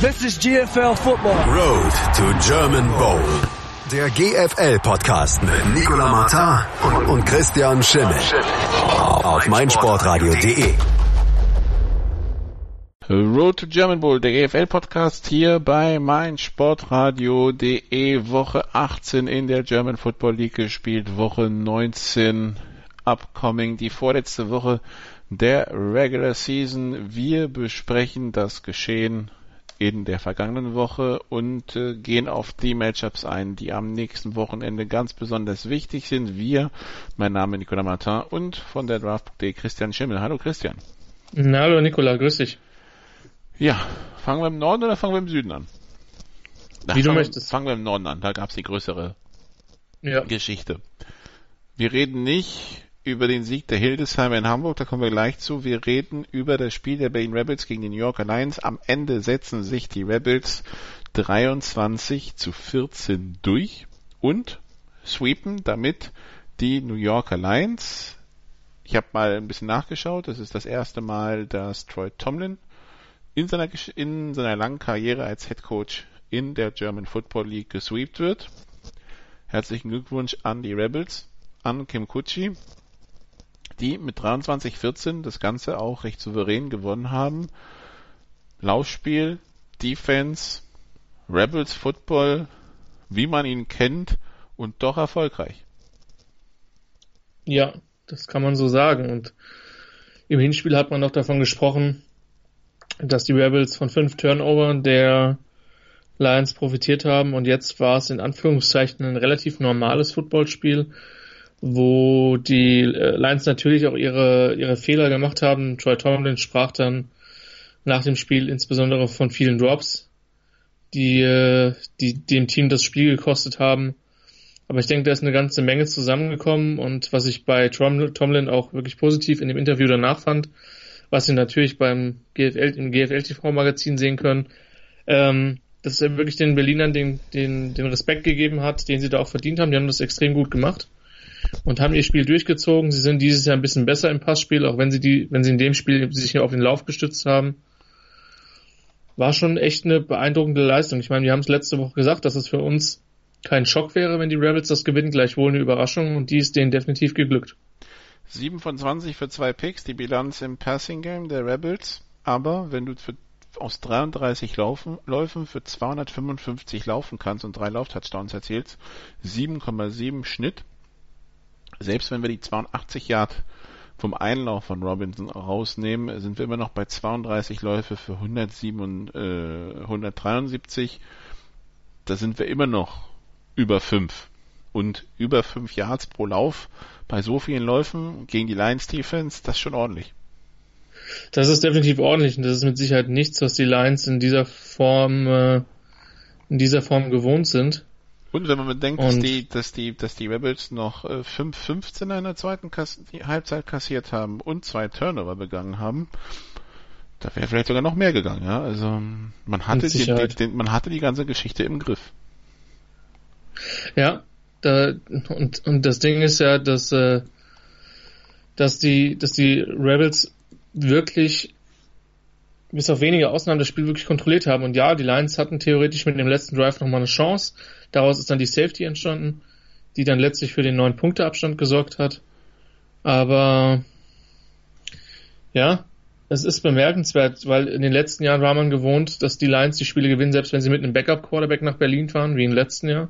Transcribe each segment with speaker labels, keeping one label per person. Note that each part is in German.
Speaker 1: This is GFL Football.
Speaker 2: Road to German Bowl. Der GFL-Podcast mit Nicola Martin und, und Christian Schimmel. Auf meinsportradio.de.
Speaker 3: Road to German Bowl, der GFL-Podcast hier bei meinsportradio.de. Woche 18 in der German Football League gespielt, Woche 19 upcoming, die vorletzte Woche der Regular Season. Wir besprechen das Geschehen in der vergangenen Woche und äh, gehen auf die Matchups ein, die am nächsten Wochenende ganz besonders wichtig sind. Wir, mein Name ist Nicolas Martin und von der Draft.de Christian Schimmel. Hallo Christian.
Speaker 4: Na, hallo Nicola, grüß dich.
Speaker 3: Ja, fangen wir im Norden oder fangen wir im Süden an?
Speaker 4: Na, Wie du möchtest.
Speaker 3: Fangen wir im Norden an, da gab es die größere ja. Geschichte. Wir reden nicht über den Sieg der Hildesheimer in Hamburg, da kommen wir gleich zu. Wir reden über das Spiel der Berlin Rebels gegen die New Yorker Lions. Am Ende setzen sich die Rebels 23 zu 14 durch und sweepen damit die New Yorker Lions. Ich habe mal ein bisschen nachgeschaut. Das ist das erste Mal, dass Troy Tomlin in seiner, in seiner langen Karriere als Head Coach in der German Football League gesweept wird. Herzlichen Glückwunsch an die Rebels, an Kim Kutschi, die mit 23-14 das Ganze auch recht souverän gewonnen haben. Laufspiel, Defense, Rebels Football, wie man ihn kennt und doch erfolgreich.
Speaker 4: Ja, das kann man so sagen. Und im Hinspiel hat man noch davon gesprochen, dass die Rebels von fünf Turnover der Lions profitiert haben und jetzt war es in Anführungszeichen ein relativ normales Footballspiel, wo die äh, Lions natürlich auch ihre, ihre Fehler gemacht haben. Troy Tomlin sprach dann nach dem Spiel insbesondere von vielen Drops, die, äh, die dem Team das Spiel gekostet haben. Aber ich denke, da ist eine ganze Menge zusammengekommen und was ich bei Tomlin auch wirklich positiv in dem Interview danach fand, was Sie natürlich beim GFL, im GFL-TV-Magazin sehen können, ähm, dass er wirklich den Berlinern den, den, den Respekt gegeben hat, den sie da auch verdient haben. Die haben das extrem gut gemacht und haben ihr Spiel durchgezogen. Sie sind dieses Jahr ein bisschen besser im Passspiel, auch wenn sie die, wenn sie in dem Spiel sich auf den Lauf gestützt haben. War schon echt eine beeindruckende Leistung. Ich meine, wir haben es letzte Woche gesagt, dass es für uns kein Schock wäre, wenn die Rebels das gewinnen, gleichwohl eine Überraschung und die ist denen definitiv geglückt.
Speaker 3: 7 von 20 für zwei Picks, die Bilanz im Passing Game der Rebels. Aber wenn du für, aus 33 Laufen, Läufen für 255 laufen kannst und drei Lauftouchdowns erzielst, 7,7 Schnitt. Selbst wenn wir die 82 Yard vom Einlauf von Robinson rausnehmen, sind wir immer noch bei 32 Läufe für 107 äh, 173. Da sind wir immer noch über 5. Und über 5 Yards pro Lauf bei so vielen Läufen gegen die Lions Defense, das ist schon ordentlich.
Speaker 4: Das ist definitiv ordentlich und das ist mit Sicherheit nichts, was die Lions in dieser Form äh, in dieser Form gewohnt sind.
Speaker 3: Und wenn man bedenkt, dass die, dass die, dass die Rebels noch äh, 5-15 in der zweiten Kass Halbzeit kassiert haben und zwei Turnover begangen haben, da wäre vielleicht sogar noch mehr gegangen, ja. Also man hatte die, die, die, man hatte die ganze Geschichte im Griff.
Speaker 4: Ja, da, und, und das Ding ist ja, dass, äh, dass die, dass die Rebels wirklich bis auf wenige Ausnahmen das Spiel wirklich kontrolliert haben. Und ja, die Lions hatten theoretisch mit dem letzten Drive nochmal eine Chance. Daraus ist dann die Safety entstanden, die dann letztlich für den neun Punkte Abstand gesorgt hat. Aber ja, es ist bemerkenswert, weil in den letzten Jahren war man gewohnt, dass die Lions die Spiele gewinnen, selbst wenn sie mit einem Backup-Quarterback nach Berlin fahren, wie im letzten Jahr.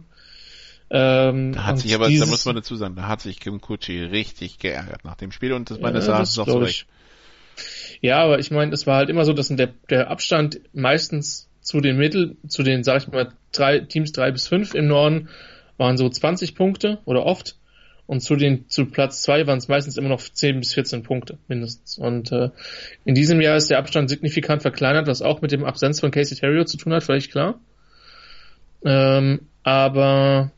Speaker 3: Ähm, da hat sich aber, da muss man dazu sagen, da hat sich Kim Kutschi richtig geärgert nach dem Spiel und das meines ja, Erachtens auch so recht.
Speaker 4: Ja, aber ich meine, es war halt immer so, dass der, der Abstand meistens zu den Mittel, zu den, sag ich mal, drei, Teams drei bis fünf im Norden waren so 20 Punkte oder oft. Und zu den, zu Platz zwei waren es meistens immer noch 10 bis 14 Punkte, mindestens. Und äh, in diesem Jahr ist der Abstand signifikant verkleinert, was auch mit dem Absenz von Casey Terrio zu tun hat, völlig klar. Ähm, aber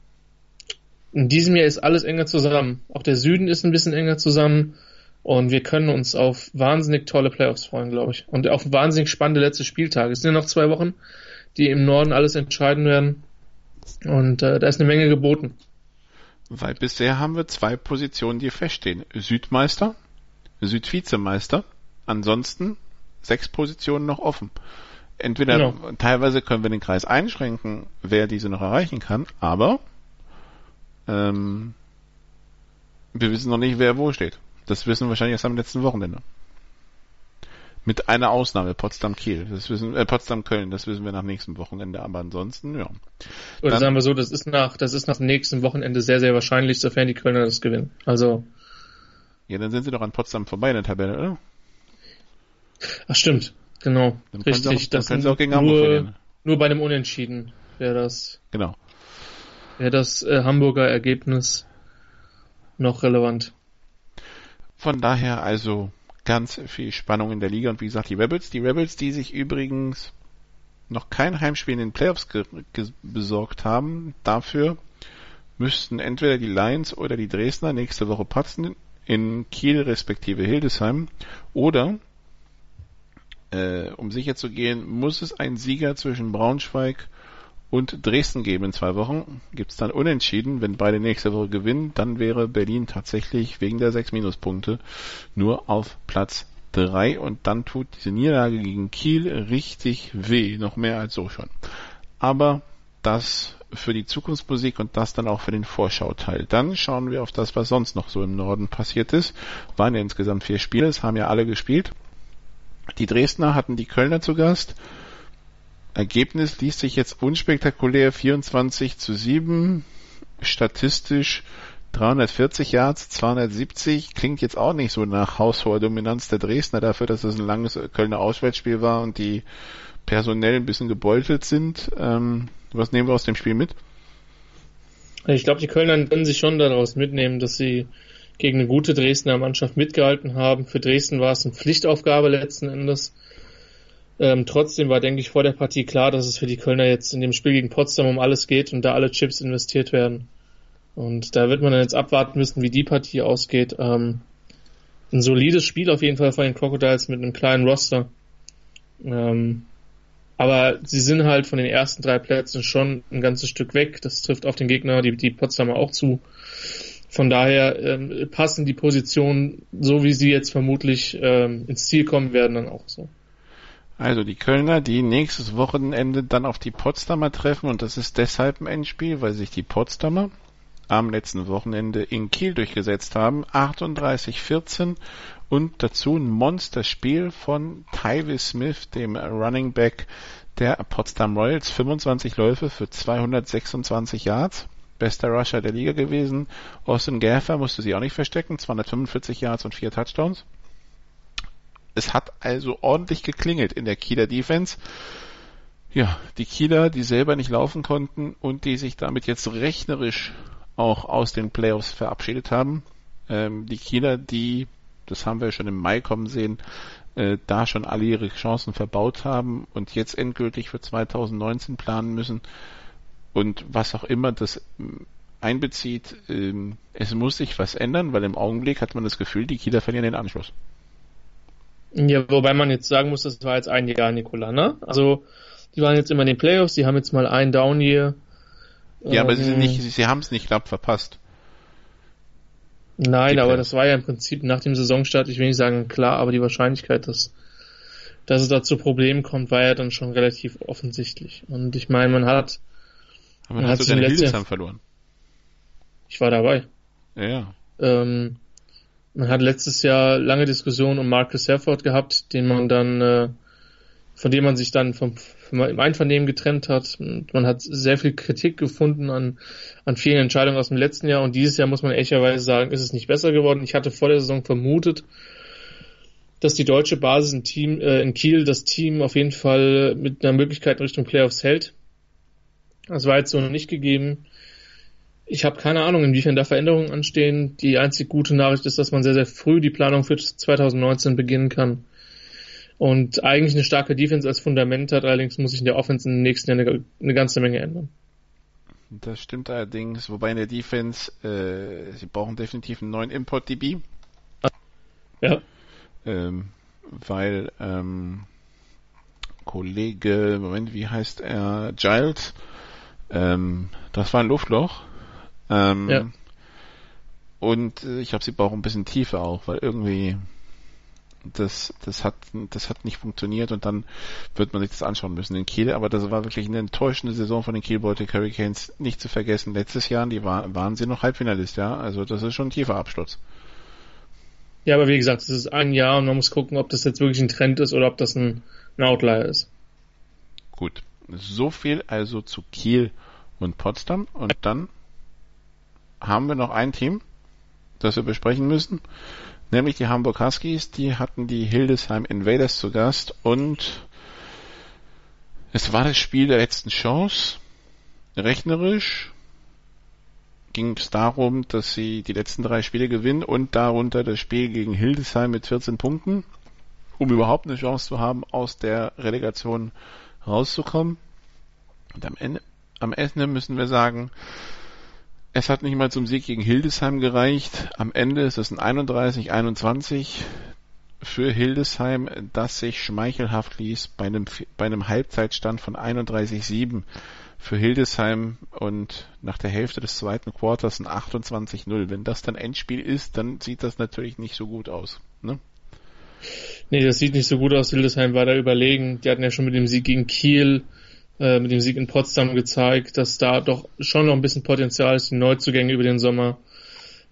Speaker 4: in diesem Jahr ist alles enger zusammen. Auch der Süden ist ein bisschen enger zusammen. Und wir können uns auf wahnsinnig tolle Playoffs freuen, glaube ich. Und auf wahnsinnig spannende letzte Spieltage. Es sind ja noch zwei Wochen, die im Norden alles entscheiden werden. Und äh, da ist eine Menge geboten.
Speaker 3: Weil bisher haben wir zwei Positionen, die feststehen. Südmeister, Südvizemeister. Ansonsten sechs Positionen noch offen. entweder genau. teilweise können wir den Kreis einschränken, wer diese noch erreichen kann, aber ähm, wir wissen noch nicht, wer wo steht. Das wissen wir wahrscheinlich erst am letzten Wochenende. Mit einer Ausnahme, Potsdam-Kiel. Das wissen, äh, Potsdam-Köln, das wissen wir nach nächstem Wochenende, aber ansonsten, ja.
Speaker 4: Oder Dann, sagen wir so, das ist nach, das ist nach dem nächsten Wochenende sehr, sehr wahrscheinlich, sofern die Kölner das gewinnen. Also.
Speaker 3: Ja, dann sind sie doch an Potsdam vorbei in der Tabelle, oder?
Speaker 4: Ach, stimmt. Genau. Dann Richtig. Auch, das können sie auch gegen Hamburg verlieren. Nur bei einem Unentschieden wäre das.
Speaker 3: Genau.
Speaker 4: Wäre das äh, Hamburger Ergebnis noch relevant.
Speaker 3: Von daher also ganz viel Spannung in der Liga. Und wie gesagt die Rebels, die Rebels, die sich übrigens noch kein Heimspiel in den Playoffs besorgt haben, dafür müssten entweder die Lions oder die Dresdner nächste Woche patzen in Kiel respektive Hildesheim. Oder äh, um sicher zu gehen, muss es einen Sieger zwischen Braunschweig und Dresden geben in zwei Wochen. Gibt es dann unentschieden, wenn beide nächste Woche gewinnen, dann wäre Berlin tatsächlich wegen der sechs Minuspunkte nur auf Platz drei und dann tut diese Niederlage gegen Kiel richtig weh, noch mehr als so schon. Aber das für die Zukunftsmusik und das dann auch für den Vorschauteil. Dann schauen wir auf das, was sonst noch so im Norden passiert ist. Waren ja insgesamt vier Spiele, es haben ja alle gespielt. Die Dresdner hatten die Kölner zu Gast. Ergebnis liest sich jetzt unspektakulär 24 zu 7. Statistisch 340 Yards, 270. Klingt jetzt auch nicht so nach haushoher Dominanz der Dresdner dafür, dass es ein langes Kölner Auswärtsspiel war und die personell ein bisschen gebeutelt sind. Ähm, was nehmen wir aus dem Spiel mit?
Speaker 4: Ich glaube, die Kölner können sich schon daraus mitnehmen, dass sie gegen eine gute Dresdner Mannschaft mitgehalten haben. Für Dresden war es eine Pflichtaufgabe letzten Endes. Ähm, trotzdem war, denke ich, vor der Partie klar, dass es für die Kölner jetzt in dem Spiel gegen Potsdam um alles geht und da alle Chips investiert werden. Und da wird man dann jetzt abwarten müssen, wie die Partie ausgeht. Ähm, ein solides Spiel auf jeden Fall von den Crocodiles mit einem kleinen Roster. Ähm, aber sie sind halt von den ersten drei Plätzen schon ein ganzes Stück weg. Das trifft auf den Gegner, die, die Potsdamer auch zu. Von daher ähm, passen die Positionen, so wie sie jetzt vermutlich ähm, ins Ziel kommen werden, dann auch so.
Speaker 3: Also die Kölner, die nächstes Wochenende dann auf die Potsdamer treffen und das ist deshalb ein Endspiel, weil sich die Potsdamer am letzten Wochenende in Kiel durchgesetzt haben. 38-14 und dazu ein Monsterspiel von Tywee Smith, dem Running Back der Potsdam Royals. 25 Läufe für 226 Yards bester Rusher der Liga gewesen. Austin Gaffer musste sie auch nicht verstecken, 245 Yards und vier Touchdowns. Es hat also ordentlich geklingelt in der Kieler Defense. Ja, die Kieler, die selber nicht laufen konnten und die sich damit jetzt rechnerisch auch aus den Playoffs verabschiedet haben. Ähm, die Kieler, die, das haben wir schon im Mai kommen sehen, äh, da schon alle ihre Chancen verbaut haben und jetzt endgültig für 2019 planen müssen und was auch immer das ähm, einbezieht, ähm, es muss sich was ändern, weil im Augenblick hat man das Gefühl, die Kieler verlieren den Anschluss.
Speaker 4: Ja, wobei man jetzt sagen muss, das war jetzt ein Jahr, Nikola, ne? Also, die waren jetzt immer in den Playoffs, die haben jetzt mal ein Down hier.
Speaker 3: Ja, aber sie sind nicht, sie haben es nicht knapp verpasst.
Speaker 4: Nein, aber das war ja im Prinzip nach dem Saisonstart, ich will nicht sagen klar, aber die Wahrscheinlichkeit, dass, dass es da zu Problemen kommt, war ja dann schon relativ offensichtlich. Und ich meine, man hat
Speaker 3: aber dann hast du deine Hildesheim verloren.
Speaker 4: Ich war dabei.
Speaker 3: Ja.
Speaker 4: Ähm, man hat letztes Jahr lange Diskussionen um Marcus Herford gehabt, den man dann, äh, von dem man sich dann vom, vom, im Einvernehmen getrennt hat. Und man hat sehr viel Kritik gefunden an, an vielen Entscheidungen aus dem letzten Jahr und dieses Jahr muss man ehrlicherweise sagen, ist es nicht besser geworden. Ich hatte vor der Saison vermutet, dass die deutsche Basis in, Team, äh, in Kiel das Team auf jeden Fall mit einer Möglichkeit in Richtung Playoffs hält. Das war jetzt so noch nicht gegeben. Ich habe keine Ahnung, inwiefern da Veränderungen anstehen. Die einzig gute Nachricht ist, dass man sehr, sehr früh die Planung für 2019 beginnen kann. Und eigentlich eine starke Defense als Fundament hat, allerdings muss sich in der Offense in den nächsten Jahren eine, eine ganze Menge ändern.
Speaker 3: Das stimmt allerdings, wobei in der Defense, äh, sie brauchen definitiv einen neuen Import-DB.
Speaker 4: Ja.
Speaker 3: Ähm, weil ähm, Kollege, Moment, wie heißt er? Giles ähm, das war ein Luftloch. Ähm, ja. Und äh, ich glaube, sie brauchen ein bisschen Tiefe auch, weil irgendwie das, das hat, das hat nicht funktioniert und dann wird man sich das anschauen müssen in Kiel. Aber das war wirklich eine enttäuschende Saison von den Kiel Baltic Hurricanes. Nicht zu vergessen, letztes Jahr, die war, waren sie noch Halbfinalist, ja. Also das ist schon ein tiefer Absturz.
Speaker 4: Ja, aber wie gesagt, es ist ein Jahr und man muss gucken, ob das jetzt wirklich ein Trend ist oder ob das ein, ein Outlier ist.
Speaker 3: Gut. So viel also zu Kiel und Potsdam und dann haben wir noch ein Team, das wir besprechen müssen nämlich die Hamburg Huskies, die hatten die Hildesheim Invaders zu Gast und es war das Spiel der letzten Chance. Rechnerisch ging es darum, dass sie die letzten drei Spiele gewinnen und darunter das Spiel gegen Hildesheim mit 14 Punkten, um überhaupt eine Chance zu haben, aus der Relegation rauszukommen. Und am Ende, am Ende müssen wir sagen, es hat nicht mal zum Sieg gegen Hildesheim gereicht. Am Ende ist es ein 31-21 für Hildesheim, das sich schmeichelhaft ließ bei einem, bei einem Halbzeitstand von 31-7 für Hildesheim und nach der Hälfte des zweiten Quarters ein 28-0. Wenn das dann Endspiel ist, dann sieht das natürlich nicht so gut aus. Ne?
Speaker 4: Nee, das sieht nicht so gut aus. Hildesheim war da überlegen. Die hatten ja schon mit dem Sieg gegen Kiel äh, mit dem Sieg in Potsdam gezeigt, dass da doch schon noch ein bisschen Potenzial ist, die Neuzugänge über den Sommer.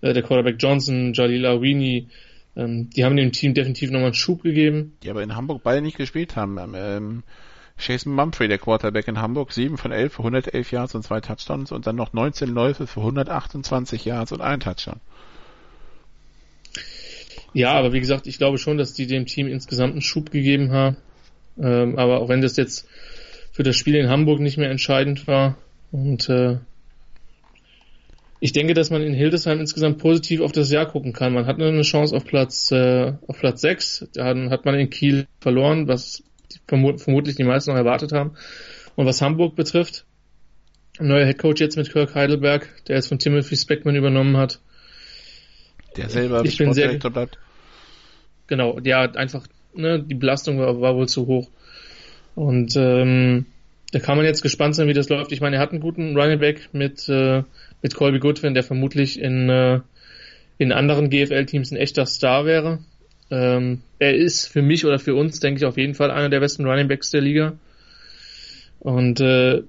Speaker 4: Äh, der Quarterback Johnson, Jalil Awini, ähm, die haben dem Team definitiv nochmal einen Schub gegeben.
Speaker 3: Die aber in Hamburg beide nicht gespielt haben. Ähm, ähm Jason Mumphrey, der Quarterback in Hamburg, 7 von 11 für 111 Yards und zwei Touchdowns und dann noch 19 Läufe für 128 Yards und ein Touchdown.
Speaker 4: Ja, aber wie gesagt, ich glaube schon, dass die dem Team insgesamt einen Schub gegeben haben. Ähm, aber auch wenn das jetzt für das Spiel in Hamburg nicht mehr entscheidend war. Und äh, ich denke, dass man in Hildesheim insgesamt positiv auf das Jahr gucken kann. Man hat eine Chance auf Platz äh, auf Platz 6. Da hat man in Kiel verloren, was verm vermutlich die meisten noch erwartet haben. Und was Hamburg betrifft, ein neuer Headcoach jetzt mit Kirk Heidelberg, der jetzt von Timothy Speckman übernommen hat.
Speaker 3: Der selber ich bin sehr, bleibt.
Speaker 4: Genau, ja, einfach, ne, die Belastung war, war wohl zu hoch. Und ähm, da kann man jetzt gespannt sein, wie das läuft. Ich meine, er hat einen guten Running Back mit, äh, mit Colby Goodwin, der vermutlich in, äh, in anderen GFL-Teams ein echter Star wäre. Ähm, er ist für mich oder für uns, denke ich, auf jeden Fall einer der besten Running Backs der Liga. Und äh,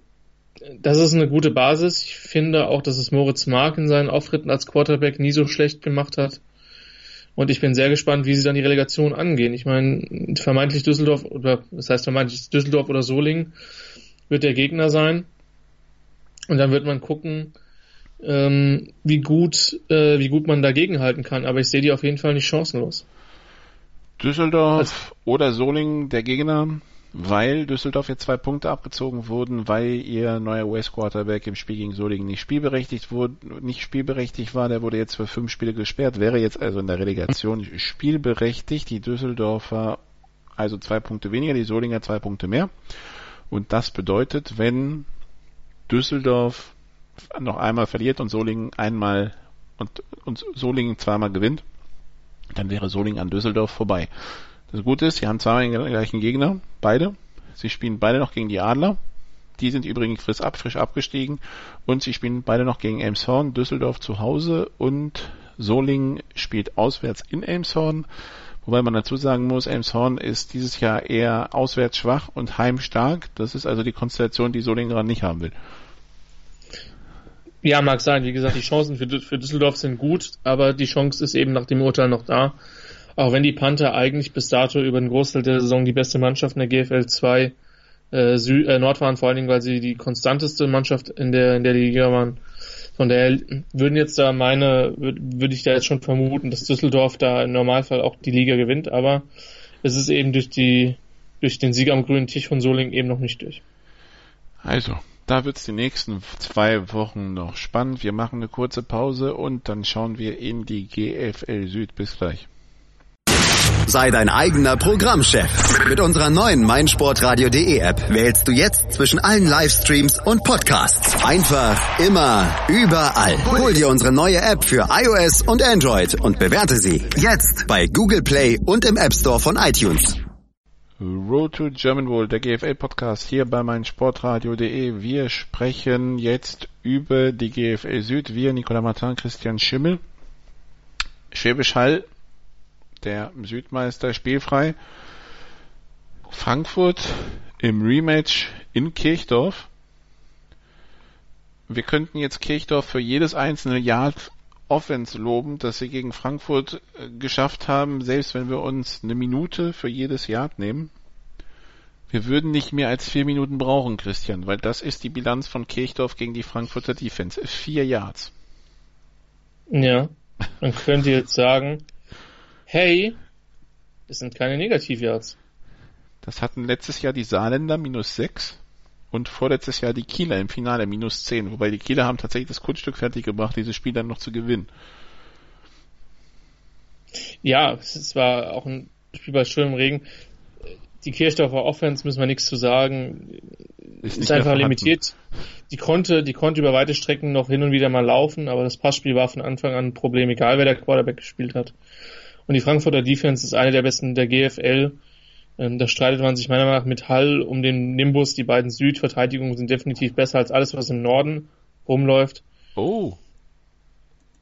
Speaker 4: das ist eine gute Basis. Ich finde auch, dass es Moritz Mark in seinen Auftritten als Quarterback nie so schlecht gemacht hat. Und ich bin sehr gespannt, wie sie dann die Relegation angehen. Ich meine, vermeintlich Düsseldorf, oder das heißt vermeintlich Düsseldorf oder Solingen wird der Gegner sein. Und dann wird man gucken, ähm, wie gut, äh, wie gut man dagegen halten kann. Aber ich sehe die auf jeden Fall nicht chancenlos.
Speaker 3: Düsseldorf also, oder Solingen der Gegner weil Düsseldorf jetzt zwei Punkte abgezogen wurden, weil ihr neuer West Quarterback im Spiel gegen Solingen nicht spielberechtigt wurde, nicht spielberechtigt war, der wurde jetzt für fünf Spiele gesperrt, wäre jetzt also in der Relegation spielberechtigt, die Düsseldorfer also zwei Punkte weniger, die Solinger zwei Punkte mehr. Und das bedeutet, wenn Düsseldorf noch einmal verliert und Solingen einmal und, und Solingen zweimal gewinnt, dann wäre Solingen an Düsseldorf vorbei. Das Gute ist, sie haben zweimal den gleichen Gegner, beide. Sie spielen beide noch gegen die Adler. Die sind übrigens frisch, ab, frisch abgestiegen. Und sie spielen beide noch gegen Elmshorn, Düsseldorf zu Hause und Solingen spielt auswärts in Elmshorn. Wobei man dazu sagen muss, Elmshorn ist dieses Jahr eher auswärts schwach und heimstark. Das ist also die Konstellation, die Solingen gerade nicht haben will.
Speaker 4: Ja, mag sein. Wie gesagt, die Chancen für, für Düsseldorf sind gut, aber die Chance ist eben nach dem Urteil noch da. Auch wenn die Panther eigentlich bis dato über den Großteil der Saison die beste Mannschaft in der GFL 2 äh, Süd, äh, Nord waren, vor allen Dingen, weil sie die konstanteste Mannschaft in der, in der Liga waren. Von daher würden jetzt da meine, würde würd ich da jetzt schon vermuten, dass Düsseldorf da im Normalfall auch die Liga gewinnt, aber es ist eben durch die, durch den Sieg am grünen Tisch von Solingen eben noch nicht durch.
Speaker 3: Also, da wird's die nächsten zwei Wochen noch spannend. Wir machen eine kurze Pause und dann schauen wir in die GFL Süd. Bis gleich.
Speaker 2: Sei dein eigener Programmchef. Mit unserer neuen meinsportradio.de App wählst du jetzt zwischen allen Livestreams und Podcasts. Einfach, immer, überall. Hol dir unsere neue App für iOS und Android und bewerte sie jetzt bei Google Play und im App Store von iTunes.
Speaker 3: Road to German World, der GFL Podcast hier bei meinsportradio.de. Wir sprechen jetzt über die GFL Süd. Wir, Nicola Martin, Christian Schimmel. Schwäbisch Hall der Südmeister spielfrei. Frankfurt im Rematch in Kirchdorf. Wir könnten jetzt Kirchdorf für jedes einzelne Yard Offense loben, dass sie gegen Frankfurt äh, geschafft haben, selbst wenn wir uns eine Minute für jedes Yard nehmen. Wir würden nicht mehr als vier Minuten brauchen, Christian, weil das ist die Bilanz von Kirchdorf gegen die Frankfurter Defense. Vier Yards.
Speaker 4: Ja, man könnte jetzt sagen, hey, das sind keine Negativ-Yards.
Speaker 3: Das hatten letztes Jahr die Saarländer minus sechs und vorletztes Jahr die Kieler im Finale minus zehn, wobei die Kieler haben tatsächlich das Kunststück fertig gebracht, dieses Spiel dann noch zu gewinnen.
Speaker 4: Ja, es war auch ein Spiel bei schönem Regen die Kirchdorfer Offense müssen wir nichts zu sagen. Ist, ist einfach limitiert. Die konnte, die konnte über weite Strecken noch hin und wieder mal laufen, aber das Passspiel war von Anfang an ein Problem, egal wer der Quarterback gespielt hat. Und die Frankfurter Defense ist eine der besten der GFL. Ähm, da streitet man sich meiner Meinung nach mit Hall um den Nimbus. Die beiden Südverteidigungen sind definitiv besser als alles, was im Norden rumläuft.
Speaker 3: Oh.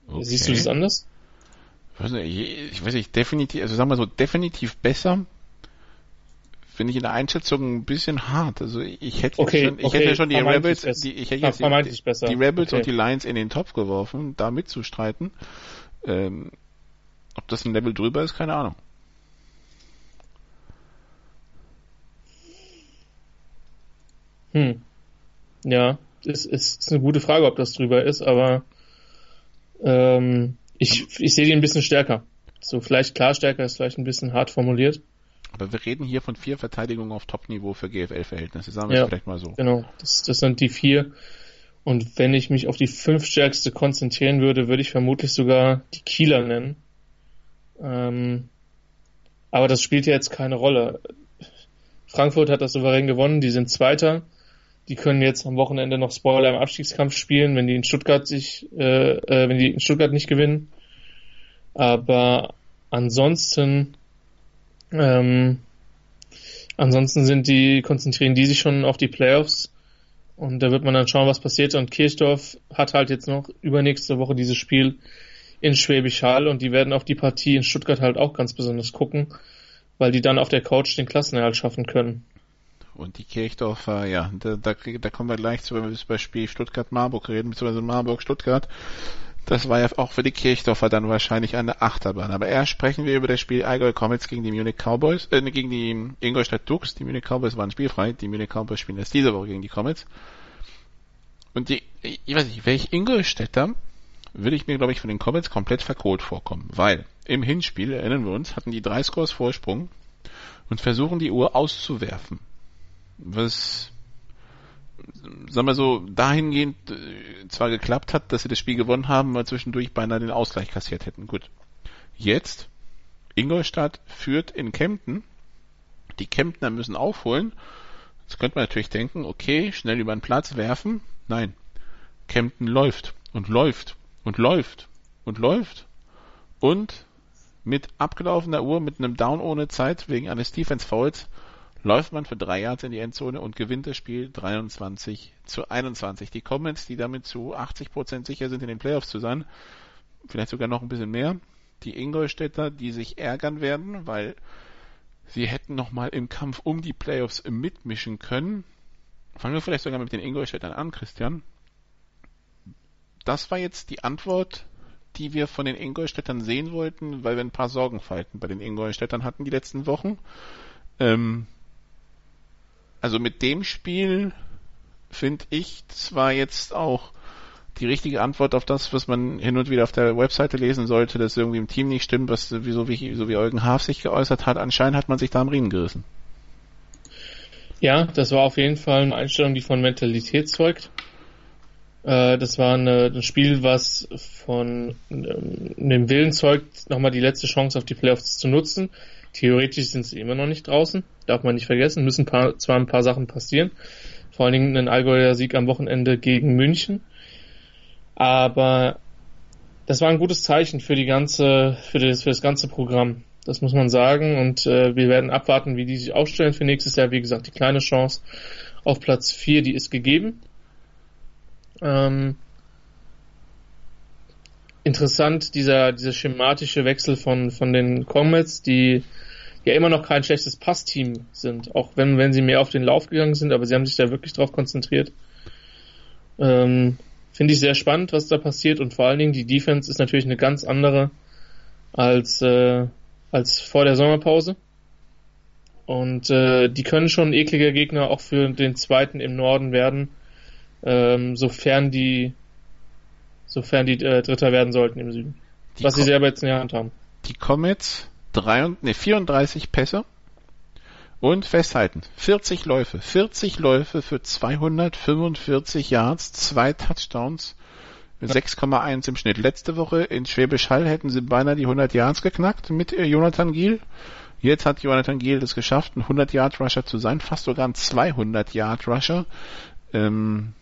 Speaker 4: Okay. Siehst du das anders?
Speaker 3: Ich weiß nicht, definitiv, also sagen wir so, definitiv besser finde ich in der Einschätzung ein bisschen hart. Also ich hätte
Speaker 4: okay,
Speaker 3: schon, ich
Speaker 4: okay,
Speaker 3: hätte schon die Rebels, die, ich hätte jetzt
Speaker 4: die,
Speaker 3: die, Rebels okay. und die Lions in den Topf geworfen, da mitzustreiten. Ähm, ob das ein Level drüber ist, keine Ahnung.
Speaker 4: Hm. Ja, ist, ist, ist eine gute Frage, ob das drüber ist, aber ähm, ich, ich sehe die ein bisschen stärker. So vielleicht klar stärker ist vielleicht ein bisschen hart formuliert.
Speaker 3: Aber wir reden hier von vier Verteidigungen auf Top-Niveau für GFL-Verhältnisse. Sagen wir ja, es vielleicht mal so.
Speaker 4: Genau, das, das sind die vier. Und wenn ich mich auf die fünf stärkste konzentrieren würde, würde ich vermutlich sogar die Kieler nennen. Ähm, aber das spielt ja jetzt keine Rolle. Frankfurt hat das souverän gewonnen, die sind Zweiter. Die können jetzt am Wochenende noch Spoiler im Abstiegskampf spielen, wenn die in Stuttgart sich, äh, äh, wenn die in Stuttgart nicht gewinnen. Aber ansonsten ähm, ansonsten sind die, konzentrieren die sich schon auf die Playoffs. Und da wird man dann schauen, was passiert. Und Kirchdorf hat halt jetzt noch übernächste Woche dieses Spiel in Schwäbisch Hall und die werden auf die Partie in Stuttgart halt auch ganz besonders gucken, weil die dann auf der Couch den Klassenerhalt schaffen können.
Speaker 3: Und die Kirchdorfer, ja, da, da, da kommen wir gleich zu, wenn wir über das Spiel Stuttgart-Marburg reden, beziehungsweise Marburg-Stuttgart. Das war ja auch für die Kirchdorfer dann wahrscheinlich eine Achterbahn. Aber erst sprechen wir über das Spiel Allgäu Comets gegen die Munich Cowboys, äh, gegen die Ingolstadt Dukes. Die Munich Cowboys waren spielfrei. Die Munich Cowboys spielen erst diese Woche gegen die Comets. Und die, ich weiß nicht, welch Ingolstädter würde ich mir, glaube ich, von den Comets komplett verkohlt vorkommen. Weil im Hinspiel, erinnern wir uns, hatten die drei Scores Vorsprung und versuchen die Uhr auszuwerfen. Was sagen wir so, dahingehend äh, zwar geklappt hat, dass sie das Spiel gewonnen haben, aber zwischendurch beinahe den Ausgleich kassiert hätten. Gut. Jetzt, Ingolstadt führt in Kempten. Die Kemptner müssen aufholen. Jetzt könnte man natürlich denken, okay, schnell über den Platz werfen. Nein. Kempten läuft und läuft und läuft und läuft und mit abgelaufener Uhr, mit einem Down ohne Zeit wegen eines Defense Fouls läuft man für drei Yards in die Endzone und gewinnt das Spiel 23 zu 21. Die Comments, die damit zu 80 Prozent sicher sind, in den Playoffs zu sein, vielleicht sogar noch ein bisschen mehr. Die Ingolstädter, die sich ärgern werden, weil sie hätten nochmal im Kampf um die Playoffs mitmischen können. Fangen wir vielleicht sogar mit den Ingolstädtern an, Christian. Das war jetzt die Antwort, die wir von den Ingolstädtern sehen wollten, weil wir ein paar Sorgenfalten bei den Ingolstädtern hatten die letzten Wochen. Ähm, also mit dem Spiel finde ich zwar jetzt auch die richtige Antwort auf das, was man hin und wieder auf der Webseite lesen sollte, dass irgendwie im Team nicht stimmt, was wie, so, wie, so wie Eugen Haaf sich geäußert hat. Anscheinend hat man sich da am Riemen gerissen.
Speaker 4: Ja, das war auf jeden Fall eine Einstellung, die von Mentalität zeugt. Äh, das war eine, ein Spiel, was von ähm, dem Willen zeugt, nochmal die letzte Chance auf die Playoffs zu nutzen. Theoretisch sind sie immer noch nicht draußen, darf man nicht vergessen, müssen paar, zwar ein paar Sachen passieren, vor allen Dingen ein Allgäuer Sieg am Wochenende gegen München, aber das war ein gutes Zeichen für die ganze, für das, für das ganze Programm. Das muss man sagen und äh, wir werden abwarten, wie die sich aufstellen für nächstes Jahr. Wie gesagt, die kleine Chance auf Platz 4, die ist gegeben. Ähm, interessant, dieser, dieser schematische Wechsel von, von den Comets, die ja immer noch kein schlechtes Passteam sind, auch wenn, wenn sie mehr auf den Lauf gegangen sind, aber sie haben sich da wirklich drauf konzentriert. Ähm, Finde ich sehr spannend, was da passiert und vor allen Dingen die Defense ist natürlich eine ganz andere als, äh, als vor der Sommerpause. Und äh, die können schon ekliger Gegner auch für den zweiten im Norden werden, ähm, sofern die sofern die äh, Dritter werden sollten im Süden. Die was sie selber jetzt in der Hand haben.
Speaker 3: Die Comets 3, nee, 34 Pässe und festhalten, 40 Läufe, 40 Läufe für 245 Yards, zwei Touchdowns, 6,1 im Schnitt. Letzte Woche in Schwäbisch Hall hätten sie beinahe die 100 Yards geknackt mit äh, Jonathan Giel. Jetzt hat Jonathan Giel es geschafft, ein 100 Yard Rusher zu sein, fast sogar ein 200 Yard Rusher. Ähm,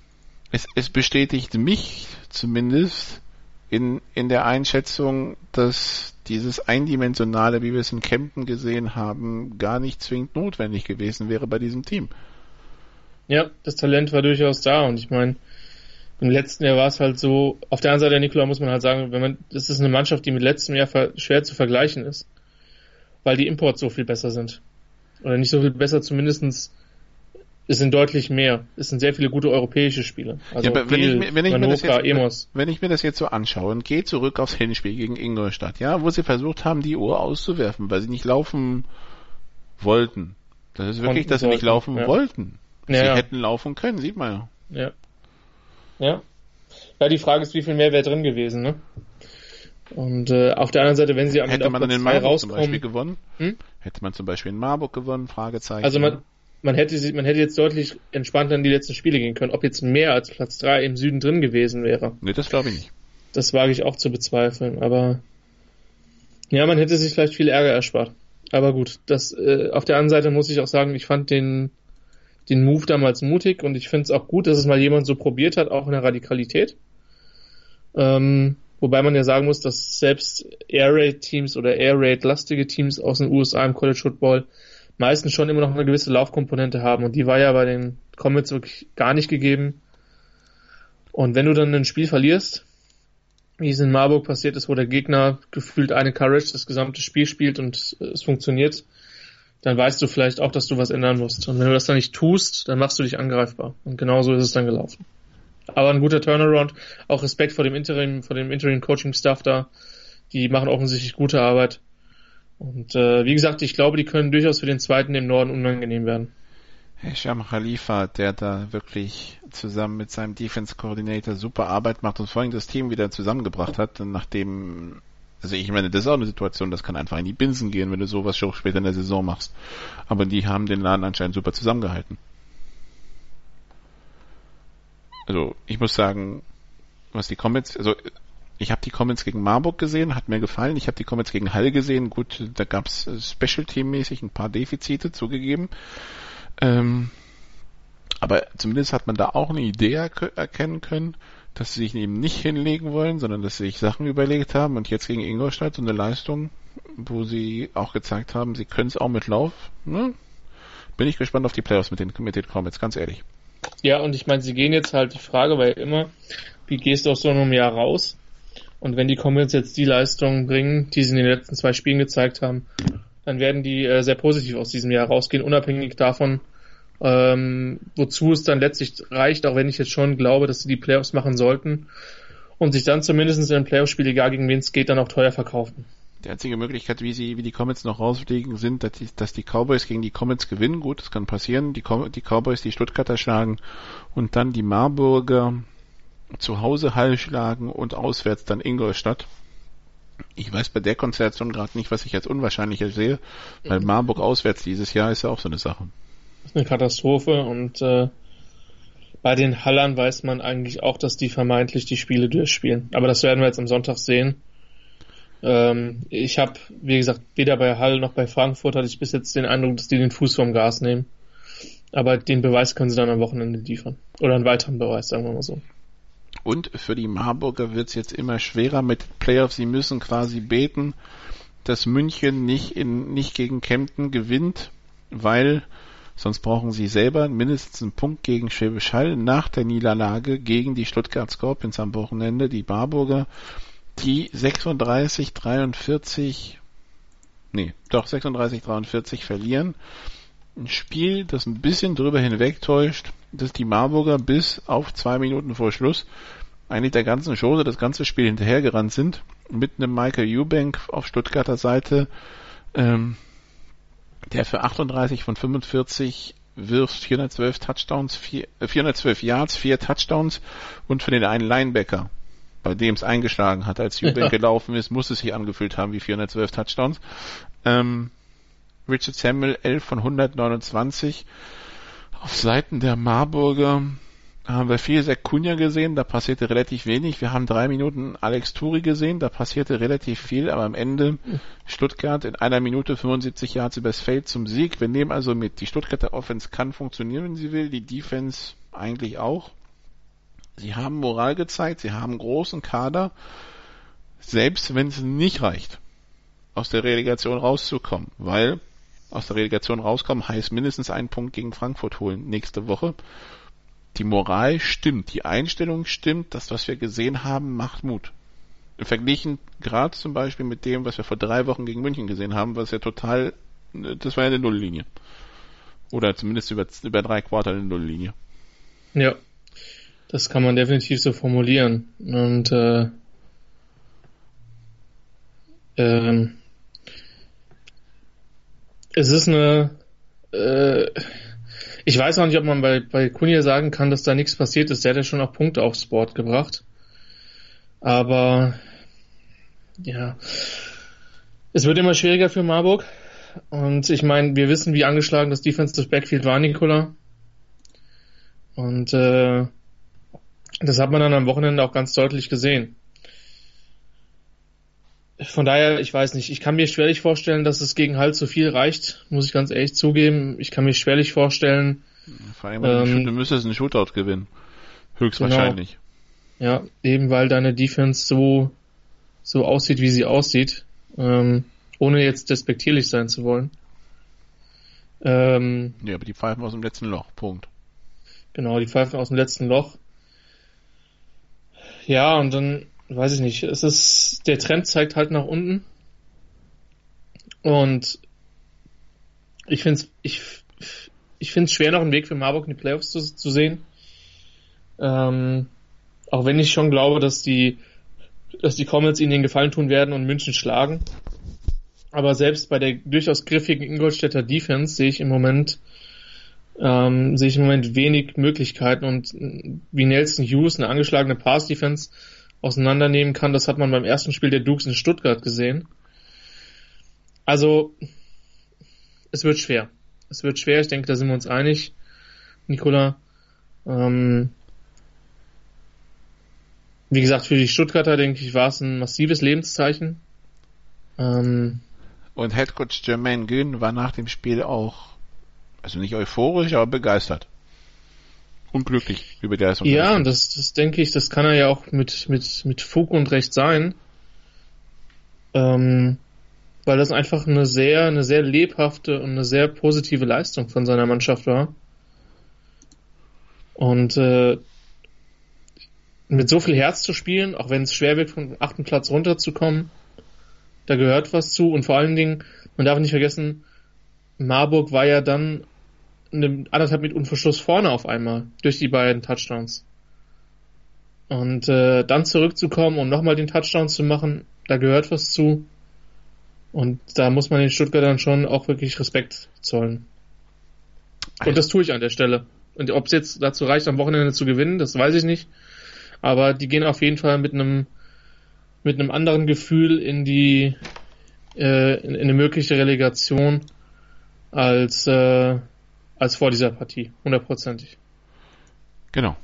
Speaker 3: es, es bestätigt mich zumindest in, in der Einschätzung, dass dieses Eindimensionale, wie wir es in Kempten gesehen haben, gar nicht zwingend notwendig gewesen wäre bei diesem Team.
Speaker 4: Ja, das Talent war durchaus da und ich meine, im letzten Jahr war es halt so, auf der anderen Seite, Nikola, muss man halt sagen, wenn man, das ist eine Mannschaft, die mit letztem Jahr schwer zu vergleichen ist, weil die Imports so viel besser sind. Oder nicht so viel besser, zumindestens es sind deutlich mehr. Es sind sehr viele gute europäische Spiele.
Speaker 3: Also ja, wenn, ich, wenn, ich Manoka, mir das jetzt, Emos. wenn ich mir das jetzt so anschaue und gehe zurück aufs Hinspiel gegen Ingolstadt, ja, wo sie versucht haben, die Uhr auszuwerfen, weil sie nicht laufen wollten. Das ist wirklich, dass sie nicht laufen ja. wollten. Ja, sie hätten laufen können, sieht man
Speaker 4: ja. Ja. Ja. Ja, die Frage ist, wie viel mehr wäre drin gewesen, ne? Und äh, auf der anderen Seite, wenn sie
Speaker 3: am Hätte man dann in Marburg zum Beispiel gewonnen? Hm? Hätte man zum Beispiel in Marburg gewonnen? Fragezeichen.
Speaker 4: Also man, man hätte, man hätte jetzt deutlich entspannter in die letzten Spiele gehen können. Ob jetzt mehr als Platz 3 im Süden drin gewesen wäre.
Speaker 3: Nee, das glaube ich nicht.
Speaker 4: Das wage ich auch zu bezweifeln, aber ja, man hätte sich vielleicht viel Ärger erspart. Aber gut, das äh, auf der anderen Seite muss ich auch sagen, ich fand den den Move damals mutig und ich finde es auch gut, dass es mal jemand so probiert hat, auch in der Radikalität. Ähm, wobei man ja sagen muss, dass selbst Air Raid Teams oder Air Raid lastige Teams aus den USA im College Football meistens schon immer noch eine gewisse Laufkomponente haben und die war ja bei den Comets wirklich gar nicht gegeben. Und wenn du dann ein Spiel verlierst, wie es in Marburg passiert ist, wo der Gegner gefühlt eine Courage das gesamte Spiel spielt und es funktioniert, dann weißt du vielleicht auch, dass du was ändern musst. Und wenn du das dann nicht tust, dann machst du dich angreifbar. Und genauso ist es dann gelaufen. Aber ein guter Turnaround, auch Respekt vor dem Interim, vor dem Interim Coaching Staff da. Die machen offensichtlich gute Arbeit. Und äh, wie gesagt, ich glaube, die können durchaus für den zweiten im Norden unangenehm werden.
Speaker 3: Hesham Khalifa, der da wirklich zusammen mit seinem Defense Coordinator super Arbeit macht und vor allem das Team wieder zusammengebracht hat, nachdem, also ich meine, das ist auch eine Situation, das kann einfach in die Binsen gehen, wenn du sowas schon später in der Saison machst. Aber die haben den Laden anscheinend super zusammengehalten. Also, ich muss sagen, was die Comments, also ich habe die Comments gegen Marburg gesehen, hat mir gefallen. Ich habe die Comments gegen Halle gesehen. Gut, da gab es äh, Special Team mäßig ein paar Defizite zugegeben. Ähm, aber zumindest hat man da auch eine Idee erkennen können, dass sie sich eben nicht hinlegen wollen, sondern dass sie sich Sachen überlegt haben und jetzt gegen Ingolstadt so eine Leistung, wo sie auch gezeigt haben, sie können es auch mit Lauf. Ne? Bin ich gespannt auf die Playoffs mit den, mit den Comments, ganz ehrlich.
Speaker 4: Ja, und ich meine, sie gehen jetzt halt die Frage, weil immer, wie gehst du aus so einem Jahr raus? Und wenn die Comets jetzt die Leistung bringen, die sie in den letzten zwei Spielen gezeigt haben, dann werden die äh, sehr positiv aus diesem Jahr rausgehen, unabhängig davon, ähm, wozu es dann letztlich reicht, auch wenn ich jetzt schon glaube, dass sie die Playoffs machen sollten und sich dann zumindest in einem Playoff-Spiel, egal gegen wen es geht, dann auch teuer verkaufen.
Speaker 3: Die einzige Möglichkeit, wie sie, wie die Comets noch rausfliegen, sind, dass die, dass die Cowboys gegen die Comets gewinnen. Gut, das kann passieren. Die, die Cowboys die Stuttgarter schlagen und dann die Marburger zu Hause Hall schlagen und auswärts dann Ingolstadt. Ich weiß bei der Konstellation gerade nicht, was ich als unwahrscheinlicher sehe, weil mhm. Marburg auswärts dieses Jahr ist ja auch so eine Sache.
Speaker 4: Das ist eine Katastrophe und äh, bei den Hallern weiß man eigentlich auch, dass die vermeintlich die Spiele durchspielen. Aber das werden wir jetzt am Sonntag sehen. Ähm, ich habe, wie gesagt, weder bei Hall noch bei Frankfurt hatte ich bis jetzt den Eindruck, dass die den Fuß vom Gas nehmen. Aber den Beweis können sie dann am Wochenende liefern. Oder einen weiteren Beweis, sagen wir mal so.
Speaker 3: Und für die Marburger wird es jetzt immer schwerer mit Playoffs. Sie müssen quasi beten, dass München nicht in, nicht gegen Kempten gewinnt, weil sonst brauchen sie selber mindestens einen Punkt gegen Schwäbisch Hall nach der Niederlage gegen die Stuttgart Scorpions am Wochenende. Die Marburger die 36, 43, nee, doch 36, 43 verlieren. Ein Spiel, das ein bisschen drüber hinwegtäuscht, dass die Marburger bis auf zwei Minuten vor Schluss eigentlich der ganzen Chose das ganze Spiel hinterhergerannt sind, mit einem Michael Eubank auf Stuttgarter Seite, ähm, der für 38 von 45 wirft 412 Touchdowns, 4, 412 äh, Yards, 4 Touchdowns und für den einen Linebacker, bei dem es eingeschlagen hat, als Eubank ja. gelaufen ist, muss es sich angefühlt haben wie 412 Touchdowns. Ähm, Richard Samuel 11 von 129 auf Seiten der Marburger haben wir viel Sekunja gesehen, da passierte relativ wenig. Wir haben drei Minuten Alex Turi gesehen, da passierte relativ viel, aber am Ende Stuttgart in einer Minute 75 Yards übers Feld zum Sieg. Wir nehmen also mit, die Stuttgarter Offense kann funktionieren, wenn sie will, die Defense eigentlich auch. Sie haben Moral gezeigt, sie haben großen Kader, selbst wenn es nicht reicht, aus der Relegation rauszukommen, weil aus der Relegation rauskommen heißt mindestens einen Punkt gegen Frankfurt holen nächste Woche die Moral stimmt, die Einstellung stimmt, das, was wir gesehen haben, macht Mut. Verglichen gerade zum Beispiel mit dem, was wir vor drei Wochen gegen München gesehen haben, was ja total, das war ja eine Nulllinie. Oder zumindest über, über drei Quartal eine Nulllinie.
Speaker 4: Ja, das kann man definitiv so formulieren. Und äh, ähm, es ist eine äh, ich weiß auch nicht, ob man bei, bei Kunja sagen kann, dass da nichts passiert ist. Der hat ja schon auch Punkte aufs Board gebracht. Aber ja, es wird immer schwieriger für Marburg. Und ich meine, wir wissen, wie angeschlagen das Defensive Backfield war, Nikola. Und äh, das hat man dann am Wochenende auch ganz deutlich gesehen. Von daher, ich weiß nicht, ich kann mir schwerlich vorstellen, dass es gegen Halt so viel reicht, muss ich ganz ehrlich zugeben. Ich kann mir schwerlich vorstellen.
Speaker 3: Vor allem, ähm, du müsstest einen Shootout gewinnen. Höchstwahrscheinlich.
Speaker 4: Genau. Ja, eben weil deine Defense so, so aussieht, wie sie aussieht. Ähm, ohne jetzt despektierlich sein zu wollen.
Speaker 3: Ähm, ja, aber die pfeifen aus dem letzten Loch, Punkt.
Speaker 4: Genau, die pfeifen aus dem letzten Loch. Ja, und dann weiß ich nicht, es ist, der Trend zeigt halt nach unten. Und ich finde es ich, ich find's schwer, noch einen Weg für Marburg in die Playoffs zu, zu sehen. Ähm, auch wenn ich schon glaube, dass die, dass die Comets ihnen den Gefallen tun werden und München schlagen. Aber selbst bei der durchaus griffigen Ingolstädter Defense sehe ich im Moment, ähm, sehe ich im Moment wenig Möglichkeiten und wie Nelson Hughes, eine angeschlagene Pass-Defense, auseinandernehmen kann. Das hat man beim ersten Spiel der Dukes in Stuttgart gesehen. Also, es wird schwer. Es wird schwer, ich denke, da sind wir uns einig, Nikola. Ähm, wie gesagt, für die Stuttgarter, denke ich, war es ein massives Lebenszeichen.
Speaker 3: Ähm, Und Headcoach Jermaine Gün war nach dem Spiel auch, also nicht euphorisch, aber begeistert unglücklich über die
Speaker 4: Leistung. Ja, das, das denke ich, das kann er ja auch mit, mit, mit Fug und Recht sein. Ähm, weil das einfach eine sehr, eine sehr lebhafte und eine sehr positive Leistung von seiner Mannschaft war. Und äh, mit so viel Herz zu spielen, auch wenn es schwer wird, vom achten Platz runterzukommen, da gehört was zu. Und vor allen Dingen, man darf nicht vergessen, Marburg war ja dann eine anderthalb Minuten Verschluss vorne auf einmal durch die beiden Touchdowns. Und äh, dann zurückzukommen, um nochmal den Touchdown zu machen, da gehört was zu. Und da muss man den Stuttgartern schon auch wirklich Respekt zollen. Und das tue ich an der Stelle. Und ob es jetzt dazu reicht, am Wochenende zu gewinnen, das weiß ich nicht. Aber die gehen auf jeden Fall mit einem mit einem anderen Gefühl in die äh, in, in eine mögliche Relegation als äh, als vor dieser Partie, hundertprozentig.
Speaker 3: Genau.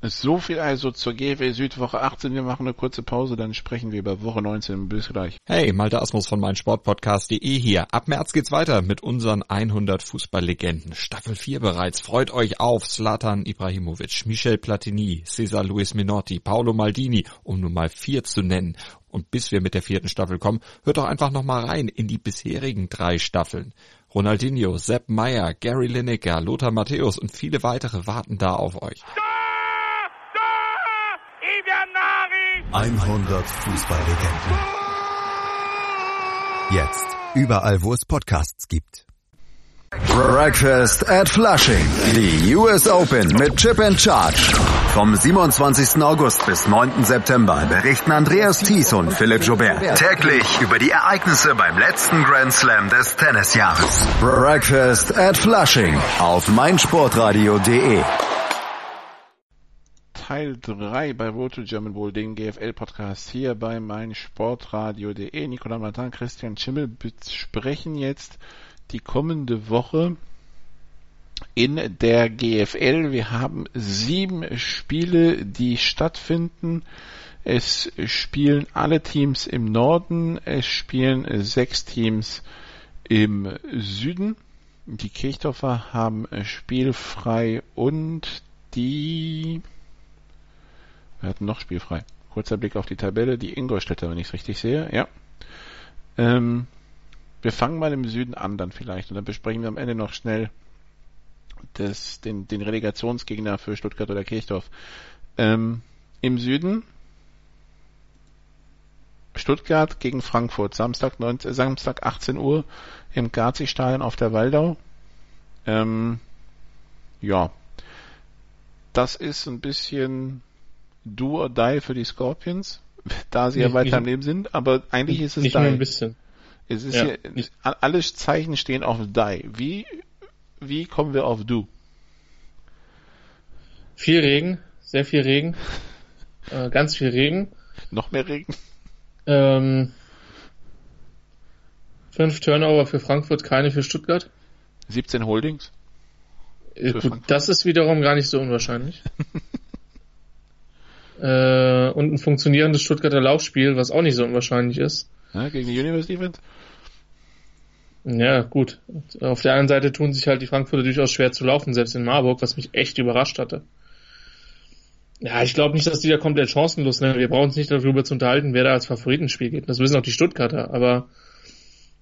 Speaker 3: So viel also zur GFL Südwoche 18. Wir machen eine kurze Pause, dann sprechen wir über Woche 19. Bis gleich.
Speaker 5: Hey, Malte Asmus von meinsportpodcast.de hier. Ab März geht's weiter mit unseren 100 Fußballlegenden. Staffel 4 bereits. Freut euch auf Slatan Ibrahimovic, Michel Platini, Cesar Luis Minotti, Paolo Maldini, um nur mal vier zu nennen. Und bis wir mit der vierten Staffel kommen, hört doch einfach nochmal rein in die bisherigen drei Staffeln. Ronaldinho, Sepp Meyer, Gary Lineker, Lothar Matthäus und viele weitere warten da auf euch.
Speaker 2: 100 Fußballlegenden. Jetzt überall, wo es Podcasts gibt. Breakfast at Flushing. Die US Open mit Chip and Charge. Vom 27. August bis 9. September berichten Andreas Thies und Philipp Joubert täglich über die Ereignisse beim letzten Grand Slam des Tennisjahres. Breakfast at Flushing auf meinsportradio.de.
Speaker 3: Teil 3 bei Road to German Bowl, den GFL-Podcast hier bei meinsportradio.de. Nicola Martin, Christian Schimmel besprechen jetzt die kommende Woche in der GFL. Wir haben sieben Spiele, die stattfinden. Es spielen alle Teams im Norden, es spielen sechs Teams im Süden. Die Kirchdorfer haben spielfrei und die wir hatten noch spielfrei. Kurzer Blick auf die Tabelle, die Ingolstädter, wenn ich es richtig sehe, ja. Ähm, wir fangen mal im Süden an dann vielleicht und dann besprechen wir am Ende noch schnell das, den, den Relegationsgegner für Stuttgart oder Kirchdorf. Ähm, Im Süden Stuttgart gegen Frankfurt, Samstag, 19, Samstag 18 Uhr im Gazi-Stadion auf der Waldau. Ähm, ja, das ist ein bisschen do or die für die Scorpions, da sie nicht, ja weiter am Leben sind, aber eigentlich ist es
Speaker 4: nicht die. Nur ein bisschen.
Speaker 3: Es ist ja, hier, alle Zeichen stehen auf Die. Wie, wie kommen wir auf Du?
Speaker 4: Viel Regen, sehr viel Regen, äh, ganz viel Regen.
Speaker 3: Noch mehr Regen?
Speaker 4: Ähm, fünf Turnover für Frankfurt, keine für Stuttgart.
Speaker 3: 17 Holdings?
Speaker 4: Äh, gut, das ist wiederum gar nicht so unwahrscheinlich. äh, und ein funktionierendes Stuttgarter Laufspiel, was auch nicht so unwahrscheinlich ist.
Speaker 3: Ja, gegen die Universe Defense?
Speaker 4: Ja, gut. Auf der anderen Seite tun sich halt die Frankfurter durchaus schwer zu laufen, selbst in Marburg, was mich echt überrascht hatte. Ja, ich glaube nicht, dass die da komplett chancenlos sind. Wir brauchen uns nicht darüber zu unterhalten, wer da als Favoritenspiel geht. Das wissen auch die Stuttgarter. Aber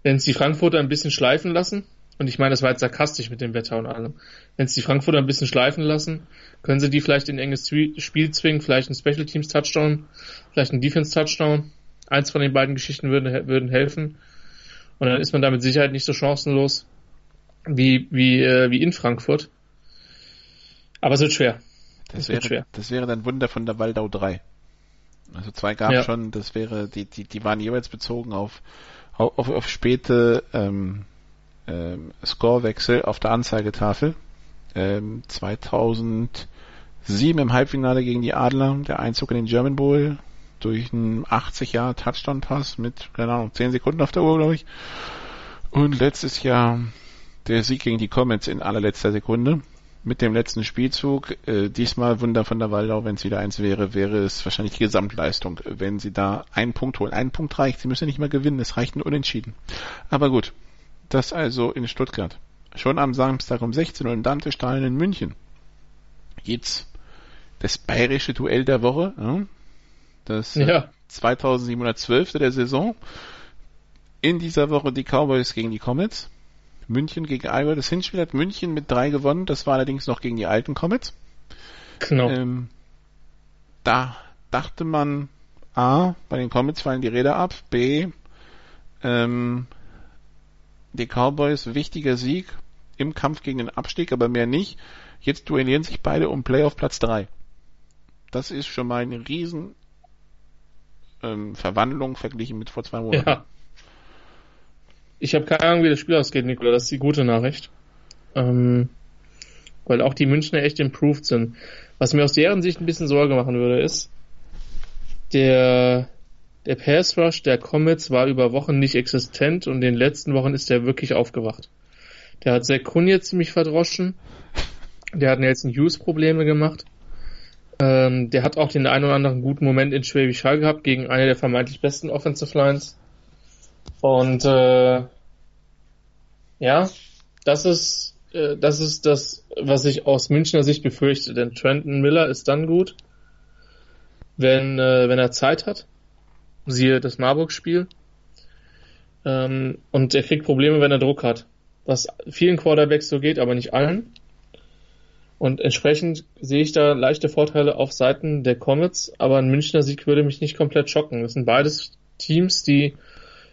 Speaker 4: wenn es die Frankfurter ein bisschen schleifen lassen, und ich meine, das war jetzt sarkastisch mit dem Wetter und allem, wenn es die Frankfurter ein bisschen schleifen lassen, können sie die vielleicht in enges Spiel zwingen, vielleicht ein Special Teams Touchdown, vielleicht ein Defense Touchdown. Eins von den beiden Geschichten würden, würden helfen. Und dann ist man da mit Sicherheit nicht so chancenlos wie, wie, äh, wie in Frankfurt. Aber es wird schwer.
Speaker 3: Das, wäre, schwer. das wäre dann Wunder von der Waldau 3. Also zwei gab ja. schon, das wäre, die, die, die waren jeweils bezogen auf, auf, auf späte ähm, ähm, Scorewechsel auf der Anzeigetafel. Ähm, 2007 im Halbfinale gegen die Adler, der Einzug in den German Bowl durch einen 80 Jahre Touchdown Pass mit, keine Ahnung, 10 Sekunden auf der Uhr, glaube ich. Und letztes Jahr der Sieg gegen die Comets in allerletzter Sekunde mit dem letzten Spielzug. Äh, diesmal Wunder von der Waldau, wenn es wieder eins wäre, wäre es wahrscheinlich die Gesamtleistung, wenn sie da einen Punkt holen. Ein Punkt reicht, sie müssen nicht mehr gewinnen, es reicht ein Unentschieden. Aber gut, das also in Stuttgart. Schon am Samstag um 16 Uhr im Dante-Stadion in München. Jetzt das bayerische Duell der Woche. Ja? Das äh, ja. 2712. der Saison. In dieser Woche die Cowboys gegen die Comets. München gegen Iowa. Das Hinspiel hat München mit drei gewonnen. Das war allerdings noch gegen die alten Comets. Genau. Ähm, da dachte man, A, bei den Comets fallen die Räder ab. B, ähm, die Cowboys, wichtiger Sieg im Kampf gegen den Abstieg, aber mehr nicht. Jetzt duellieren sich beide um Playoff Platz 3. Das ist schon mal eine riesen ähm, Verwandlung verglichen mit vor zwei Monaten. Ja.
Speaker 4: Ich habe keine Ahnung, wie das Spiel ausgeht, Nikola. Das ist die gute Nachricht. Ähm, weil auch die Münchner echt improved sind. Was mir aus deren Sicht ein bisschen Sorge machen würde, ist, der, der Pass Rush der Comets war über Wochen nicht existent und in den letzten Wochen ist der wirklich aufgewacht. Der hat Zach Kunje ziemlich verdroschen. Der hat jetzt Hughes Probleme gemacht. Ähm, der hat auch den einen oder anderen guten Moment in Schwäbisch Hall gehabt gegen eine der vermeintlich besten Offensive Lines. Und äh, ja, das ist äh, das ist das, was ich aus Münchner Sicht befürchte. Denn Trenton Miller ist dann gut, wenn äh, wenn er Zeit hat. Siehe das Marburg-Spiel. Ähm, und er kriegt Probleme, wenn er Druck hat. Was vielen Quarterbacks so geht, aber nicht allen. Und entsprechend sehe ich da leichte Vorteile auf Seiten der Comets, aber ein Münchner Sieg würde mich nicht komplett schocken. Das sind beides Teams, die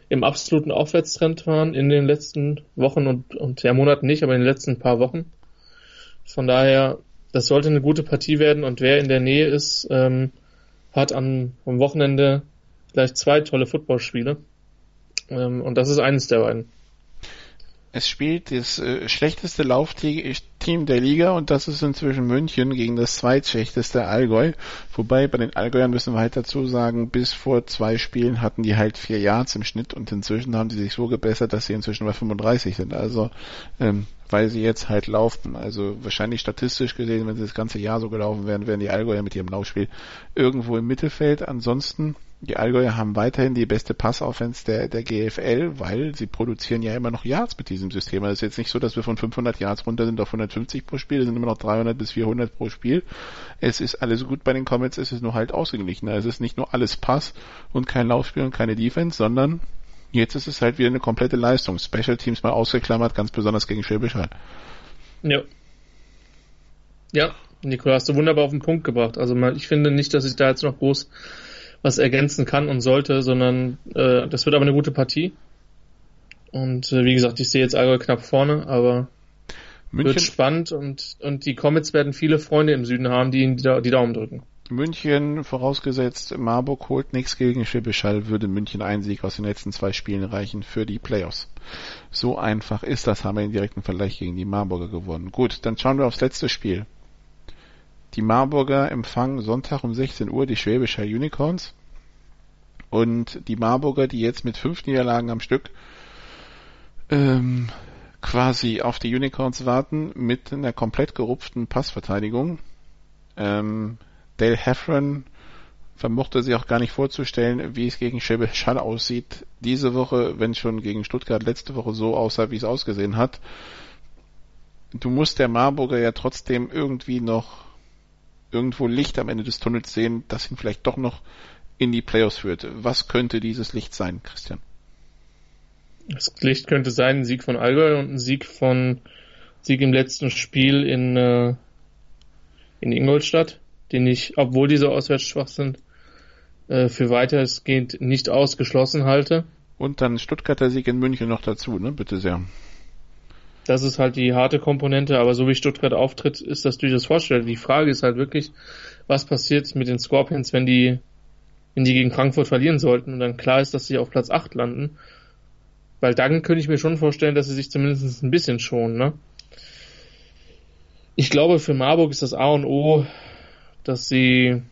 Speaker 4: im absoluten Aufwärtstrend waren in den letzten Wochen und, und ja, Monaten nicht, aber in den letzten paar Wochen. Von daher, das sollte eine gute Partie werden und wer in der Nähe ist, ähm, hat am, am Wochenende gleich zwei tolle Footballspiele. Ähm, und das ist eines der beiden.
Speaker 3: Es spielt das äh, schlechteste Laufteam der Liga und das ist inzwischen München gegen das zweitschlechteste Allgäu. Wobei bei den Allgäuern müssen wir halt dazu sagen, bis vor zwei Spielen hatten die halt vier Yards im Schnitt und inzwischen haben die sich so gebessert, dass sie inzwischen bei 35 sind. Also ähm, weil sie jetzt halt laufen. Also wahrscheinlich statistisch gesehen, wenn sie das ganze Jahr so gelaufen wären, wären die Allgäuer mit ihrem Laufspiel irgendwo im Mittelfeld. Ansonsten die Allgäuer haben weiterhin die beste Passoffense der, der GFL, weil sie produzieren ja immer noch Yards mit diesem System. Also es ist jetzt nicht so, dass wir von 500 Yards runter sind auf 150 pro Spiel, es sind immer noch 300 bis 400 pro Spiel. Es ist alles gut bei den Comets, es ist nur halt ausgeglichen. Also es ist nicht nur alles Pass und kein Laufspiel und keine Defense, sondern jetzt ist es halt wieder eine komplette Leistung. Special Teams mal ausgeklammert, ganz besonders gegen Schwäbisch Hall.
Speaker 4: Ja. Ja, Nicola, hast du wunderbar auf den Punkt gebracht. Also ich finde nicht, dass ich da jetzt noch groß was ergänzen kann und sollte, sondern äh, das wird aber eine gute Partie. Und äh, wie gesagt, ich sehe jetzt Allgäu knapp vorne, aber München, wird spannend und, und die Comets werden viele Freunde im Süden haben, die ihnen die, die Daumen drücken.
Speaker 3: München, vorausgesetzt Marburg holt nichts gegen Schwäbischall, würde München einen Sieg aus den letzten zwei Spielen reichen für die Playoffs. So einfach ist das, haben wir den direkten Vergleich gegen die Marburger gewonnen. Gut, dann schauen wir aufs letzte Spiel. Die Marburger empfangen Sonntag um 16 Uhr die Schwäbischer Unicorns. Und die Marburger, die jetzt mit fünf Niederlagen am Stück ähm, quasi auf die Unicorns warten, mit einer komplett gerupften Passverteidigung. Ähm, Dale Heffron vermochte sich auch gar nicht vorzustellen, wie es gegen Schwäbisch Hall aussieht. Diese Woche, wenn schon gegen Stuttgart letzte Woche so aussah, wie es ausgesehen hat. Du musst der Marburger ja trotzdem irgendwie noch irgendwo Licht am Ende des Tunnels sehen, das ihn vielleicht doch noch in die Playoffs führt. Was könnte dieses Licht sein, Christian?
Speaker 4: Das Licht könnte sein ein Sieg von Allgäu und ein Sieg von Sieg im letzten Spiel in, äh, in Ingolstadt, den ich, obwohl diese auswärts schwach sind, äh, für weitestgehend nicht ausgeschlossen halte.
Speaker 3: Und dann Stuttgarter Sieg in München noch dazu, ne? Bitte sehr.
Speaker 4: Das ist halt die harte Komponente, aber so wie Stuttgart auftritt, ist das durchaus vorstellbar. Die Frage ist halt wirklich, was passiert mit den Scorpions, wenn die, wenn die gegen Frankfurt verlieren sollten und dann klar ist, dass sie auf Platz 8 landen. Weil dann könnte ich mir schon vorstellen, dass sie sich zumindest ein bisschen schonen, ne? Ich glaube, für Marburg ist das A und O, dass sie,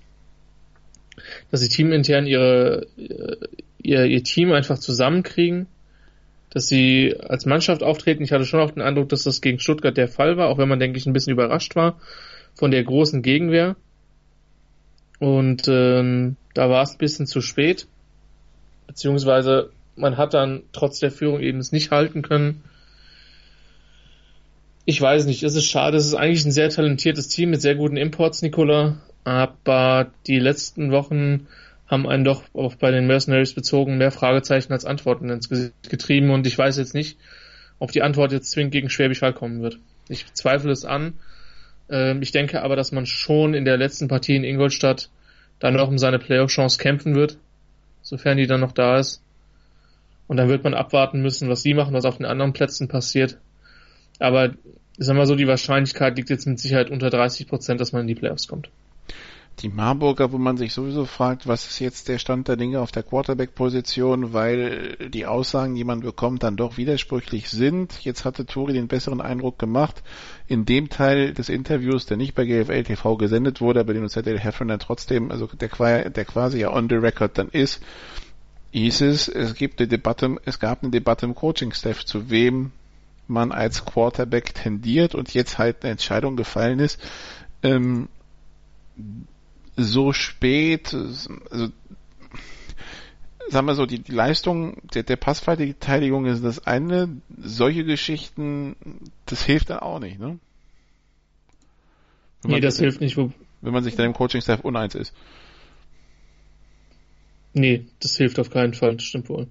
Speaker 4: dass sie teamintern ihre, ihr, ihr Team einfach zusammenkriegen dass sie als Mannschaft auftreten. Ich hatte schon auch den Eindruck, dass das gegen Stuttgart der Fall war, auch wenn man, denke ich, ein bisschen überrascht war von der großen Gegenwehr. Und ähm, da war es ein bisschen zu spät. Beziehungsweise man hat dann trotz der Führung eben es nicht halten können. Ich weiß nicht, es ist schade. Es ist eigentlich ein sehr talentiertes Team mit sehr guten Imports, Nicola. Aber die letzten Wochen haben einen doch auch bei den Mercenaries bezogen mehr Fragezeichen als Antworten ins Gesicht getrieben und ich weiß jetzt nicht, ob die Antwort jetzt zwingend gegen Schwäbisch Hall kommen wird. Ich zweifle es an. Ähm, ich denke aber, dass man schon in der letzten Partie in Ingolstadt dann noch um seine Playoff-Chance kämpfen wird, sofern die dann noch da ist. Und dann wird man abwarten müssen, was sie machen, was auf den anderen Plätzen passiert. Aber sagen wir so, die Wahrscheinlichkeit liegt jetzt mit Sicherheit unter 30 Prozent, dass man in die Playoffs kommt
Speaker 3: die Marburger, wo man sich sowieso fragt, was ist jetzt der Stand der Dinge auf der Quarterback-Position, weil die Aussagen, die man bekommt, dann doch widersprüchlich sind. Jetzt hatte Tori den besseren Eindruck gemacht. In dem Teil des Interviews, der nicht bei GFL TV gesendet wurde, aber den uns ZDL Heffron dann trotzdem, also der, der quasi ja on the record dann ist, hieß es, es gibt eine Debatte, es gab eine Debatte im Coaching-Staff, zu wem man als Quarterback tendiert und jetzt halt eine Entscheidung gefallen ist, ähm, so spät, also sagen wir so, die, die Leistung der, der Passverteidigung ist das eine, solche Geschichten, das hilft dann auch nicht, ne?
Speaker 4: Wenn nee, das hilft nicht. Wo...
Speaker 3: Wenn man sich dann im Coaching-Staff uneins ist.
Speaker 4: Nee, das hilft auf keinen Fall, das stimmt wohl.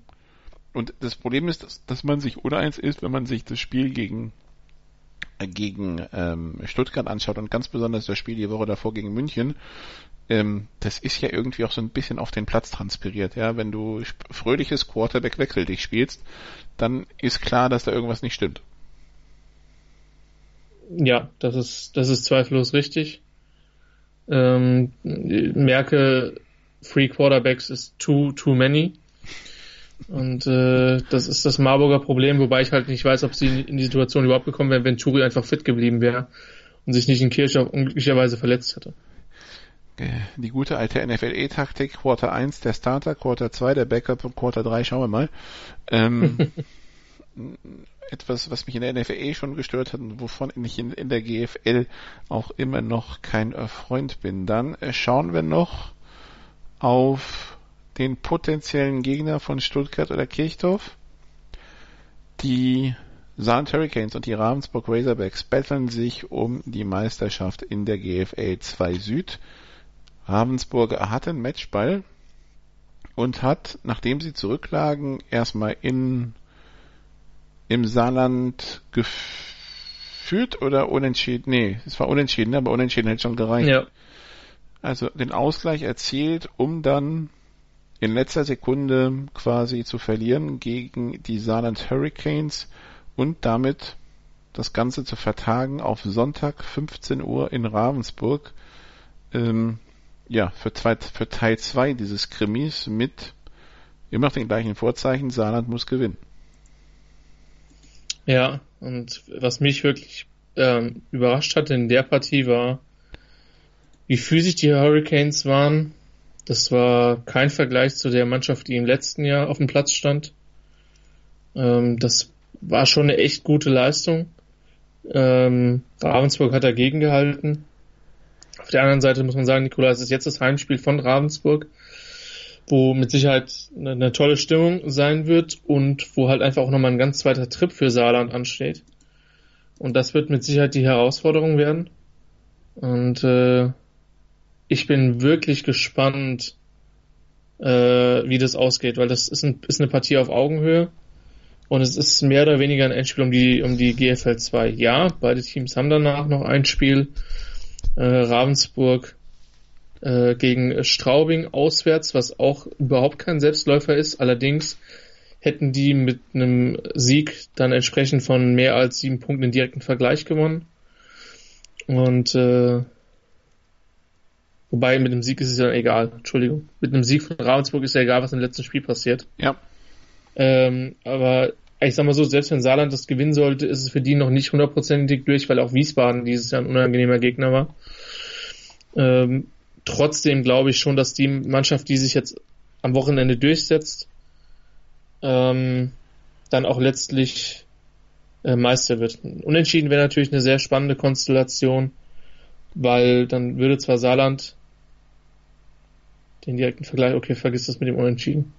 Speaker 3: Und das Problem ist, dass, dass man sich uneins ist, wenn man sich das Spiel gegen gegen ähm, Stuttgart anschaut und ganz besonders das Spiel die Woche davor gegen München, ähm, das ist ja irgendwie auch so ein bisschen auf den Platz transpiriert. Ja, wenn du fröhliches Quarterback wechsel dich spielst, dann ist klar, dass da irgendwas nicht stimmt.
Speaker 4: Ja, das ist das ist zweifellos richtig. Ähm, merke, Free Quarterbacks ist too too many. Und äh, das ist das Marburger Problem, wobei ich halt nicht weiß, ob sie in die Situation überhaupt gekommen wären, wenn Turi einfach fit geblieben wäre und sich nicht in Kirchhoff unglücklicherweise verletzt hätte.
Speaker 3: Die gute alte NFLE-Taktik, Quarter 1 der Starter, Quarter 2 der Backup und Quarter 3 schauen wir mal. Ähm, etwas, was mich in der NFLE schon gestört hat und wovon ich in, in der GFL auch immer noch kein Freund bin. Dann äh, schauen wir noch auf den potenziellen Gegner von Stuttgart oder Kirchdorf. Die Saarland Hurricanes und die Ravensburg Razorbacks betteln sich um die Meisterschaft in der GFL 2 Süd. Ravensburg hat einen Matchball und hat, nachdem sie zurücklagen, erstmal in im Saarland geführt oder unentschieden? Nee, es war unentschieden, aber unentschieden hätte schon gereicht. Ja. Also den Ausgleich erzielt, um dann in letzter Sekunde quasi zu verlieren gegen die Saarland Hurricanes und damit das Ganze zu vertagen auf Sonntag 15 Uhr in Ravensburg. Ähm, ja, für, zwei, für Teil 2 dieses Krimis mit immer noch den gleichen Vorzeichen, Saarland muss gewinnen.
Speaker 4: Ja, und was mich wirklich ähm, überrascht hat in der Partie war, wie physisch die Hurricanes waren das war kein Vergleich zu der Mannschaft, die im letzten Jahr auf dem Platz stand. Ähm, das war schon eine echt gute Leistung. Ähm, Ravensburg hat dagegen gehalten. Auf der anderen Seite muss man sagen, Nikola, es ist jetzt das Heimspiel von Ravensburg, wo mit Sicherheit eine, eine tolle Stimmung sein wird und wo halt einfach auch nochmal ein ganz zweiter Trip für Saarland ansteht. Und das wird mit Sicherheit die Herausforderung werden. Und äh, ich bin wirklich gespannt, äh, wie das ausgeht, weil das ist, ein, ist eine Partie auf Augenhöhe und es ist mehr oder weniger ein Endspiel um die, um die GFL 2. Ja, beide Teams haben danach noch ein Spiel. Äh, Ravensburg äh, gegen Straubing auswärts, was auch überhaupt kein Selbstläufer ist. Allerdings hätten die mit einem Sieg dann entsprechend von mehr als sieben Punkten in direkten Vergleich gewonnen. Und äh, Wobei mit dem Sieg ist es ja egal. Entschuldigung. Mit einem Sieg von Ravensburg ist ja egal, was im letzten Spiel passiert.
Speaker 3: Ja.
Speaker 4: Ähm, aber ich sag mal so, selbst wenn Saarland das gewinnen sollte, ist es für die noch nicht hundertprozentig durch, weil auch Wiesbaden dieses Jahr ein unangenehmer Gegner war. Ähm, trotzdem glaube ich schon, dass die Mannschaft, die sich jetzt am Wochenende durchsetzt, ähm, dann auch letztlich äh, Meister wird. Unentschieden wäre natürlich eine sehr spannende Konstellation, weil dann würde zwar Saarland den direkten Vergleich, okay, vergiss das mit dem Unentschieden.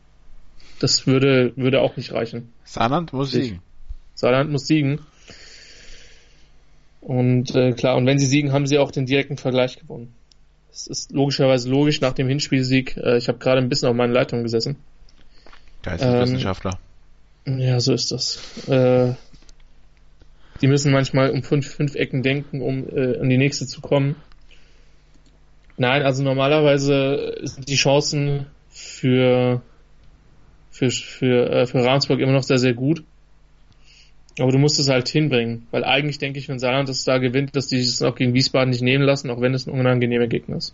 Speaker 4: Das würde, würde auch nicht reichen.
Speaker 3: Saarland muss ich. siegen.
Speaker 4: Saarland muss siegen. Und äh, klar, und wenn sie siegen, haben sie auch den direkten Vergleich gewonnen. Das ist logischerweise logisch nach dem Hinspielsieg. Äh, ich habe gerade ein bisschen auf meinen Leitungen gesessen.
Speaker 3: Geisteswissenschaftler.
Speaker 4: Ähm, ja, so ist das. Äh, die müssen manchmal um fünf, fünf Ecken denken, um äh, an die nächste zu kommen. Nein, also normalerweise sind die Chancen für für für äh, für Ravensburg immer noch sehr sehr gut. Aber du musst es halt hinbringen, weil eigentlich denke ich, wenn Saarland das da gewinnt, dass die es auch gegen Wiesbaden nicht nehmen lassen, auch wenn es ein unangenehmer Gegner ist.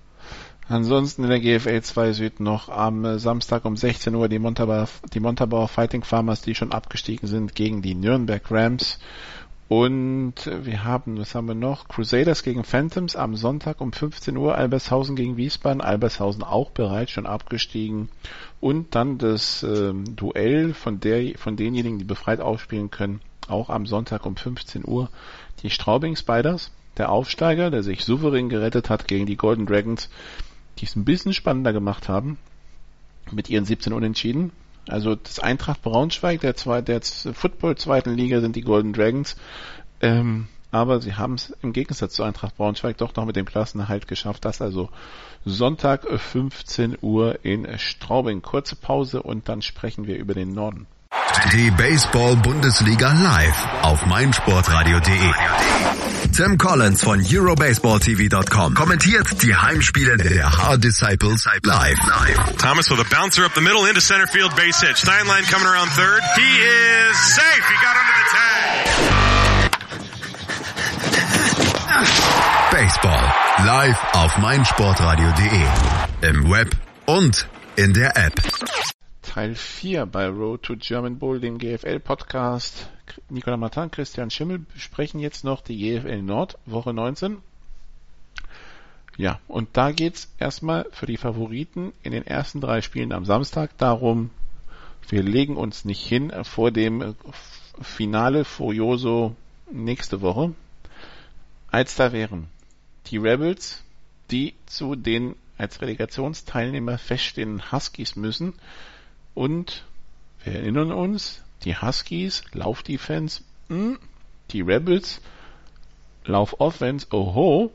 Speaker 3: Ansonsten in der GFL 2 Süd noch am äh, Samstag um 16 Uhr die Montabaur, die Montabaur Fighting Farmers, die schon abgestiegen sind, gegen die Nürnberg Rams. Und wir haben, was haben wir noch? Crusaders gegen Phantoms am Sonntag um 15 Uhr, Albershausen gegen Wiesbaden, Albershausen auch bereits schon abgestiegen. Und dann das ähm, Duell von der, von denjenigen, die befreit aufspielen können, auch am Sonntag um 15 Uhr. Die Straubing Spiders, der Aufsteiger, der sich souverän gerettet hat gegen die Golden Dragons, die es ein bisschen spannender gemacht haben, mit ihren 17 Unentschieden. Also das Eintracht Braunschweig der, zwei, der Football zweiten Liga sind die Golden Dragons. Ähm, aber sie haben es im Gegensatz zu Eintracht Braunschweig doch noch mit dem Klassenerhalt geschafft. Das also Sonntag 15 Uhr in Straubing. Kurze Pause und dann sprechen wir über den Norden.
Speaker 2: Die Baseball-Bundesliga live auf meinsportradio.de. Tim Collins von EuroBaseballTV.com kommentiert die Heimspiele der Hard Disciples live.
Speaker 6: Thomas with a bouncer up the middle into center field base hit. Steinlein coming around third. He is safe. He got under the
Speaker 2: tag. Baseball live auf meinsportradio.de. Im Web und in der App.
Speaker 3: Teil 4 bei Road to German Bowl, dem GFL-Podcast. Nicolas Martin, Christian Schimmel besprechen jetzt noch die GFL Nord, Woche 19. Ja, und da geht's erstmal für die Favoriten in den ersten drei Spielen am Samstag darum, wir legen uns nicht hin vor dem Finale Furioso nächste Woche, als da wären die Rebels, die zu den als Relegationsteilnehmer feststehenden Huskies müssen und wir erinnern uns, die Huskies, Laufdefense, hm, die Rebels, Laufoffense, oho.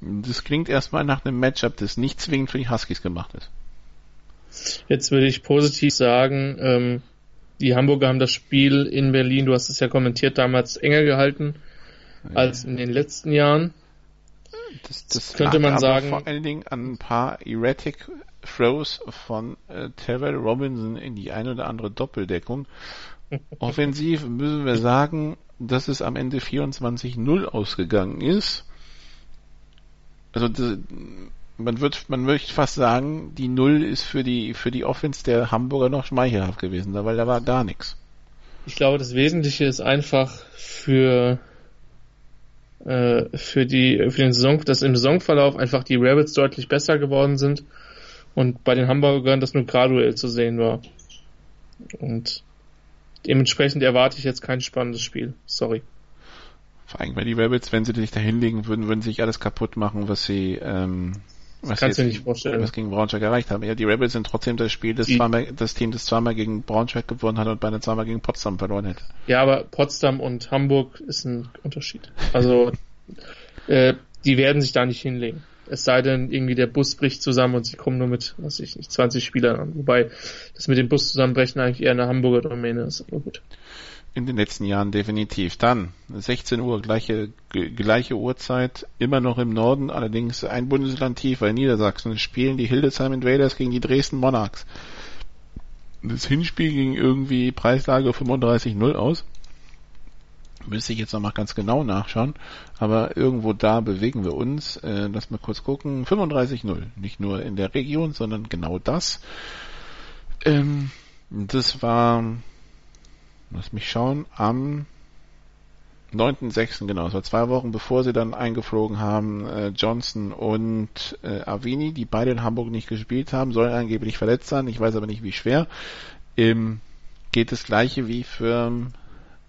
Speaker 3: Das klingt erstmal nach einem Matchup, das nicht zwingend für die Huskies gemacht ist.
Speaker 4: Jetzt würde ich positiv sagen, ähm, die Hamburger haben das Spiel in Berlin, du hast es ja kommentiert, damals enger gehalten ja. als in den letzten Jahren.
Speaker 3: Das, das könnte man sagen. Vor allen Dingen an ein paar erratic Throws von äh, Terrell Robinson in die eine oder andere Doppeldeckung. Offensiv müssen wir sagen, dass es am Ende 24-0 ausgegangen ist. Also das, man wird, man möchte fast sagen, die Null ist für die für die Offense der Hamburger noch schmeichelhaft gewesen, weil da war gar nichts.
Speaker 4: Ich glaube, das Wesentliche ist einfach für äh, für die für den Saison, dass im Saisonverlauf einfach die Rabbits deutlich besser geworden sind und bei den Hamburgern das nur graduell zu sehen war. Und dementsprechend erwarte ich jetzt kein spannendes Spiel. Sorry.
Speaker 3: Vor allem, weil die Rabbits, wenn sie sich da hinlegen würden, würden sich alles kaputt machen, was sie, ähm, was,
Speaker 4: kannst jetzt, du nicht vorstellen.
Speaker 3: was gegen Braunschweig erreicht haben. Ja, die Rebels sind trotzdem das Spiel, das, zweimal, das Team, das zweimal gegen Braunschweig gewonnen hat und beinahe zweimal gegen Potsdam verloren hätte.
Speaker 4: Ja, aber Potsdam und Hamburg ist ein Unterschied. Also, äh, die werden sich da nicht hinlegen. Es sei denn, irgendwie der Bus bricht zusammen und sie kommen nur mit, was ich nicht, 20 Spielern an. Wobei das mit dem Bus zusammenbrechen eigentlich eher eine Hamburger Domäne ist, aber gut.
Speaker 3: In den letzten Jahren definitiv. Dann 16 Uhr, gleiche, gleiche Uhrzeit, immer noch im Norden, allerdings ein Bundesland tiefer in Niedersachsen, spielen die Hildesheim Invaders gegen die Dresden Monarchs. Das Hinspiel ging irgendwie Preislage 35-0 aus. Müsste ich jetzt nochmal ganz genau nachschauen. Aber irgendwo da bewegen wir uns. Äh, lass mal kurz gucken. 35-0. Nicht nur in der Region, sondern genau das. Ähm, das war, lass mich schauen, am 9.6. genau, es war zwei Wochen bevor sie dann eingeflogen haben, äh, Johnson und äh, Avini, die beide in Hamburg nicht gespielt haben, sollen angeblich verletzt sein, ich weiß aber nicht wie schwer. Ähm, geht das gleiche wie für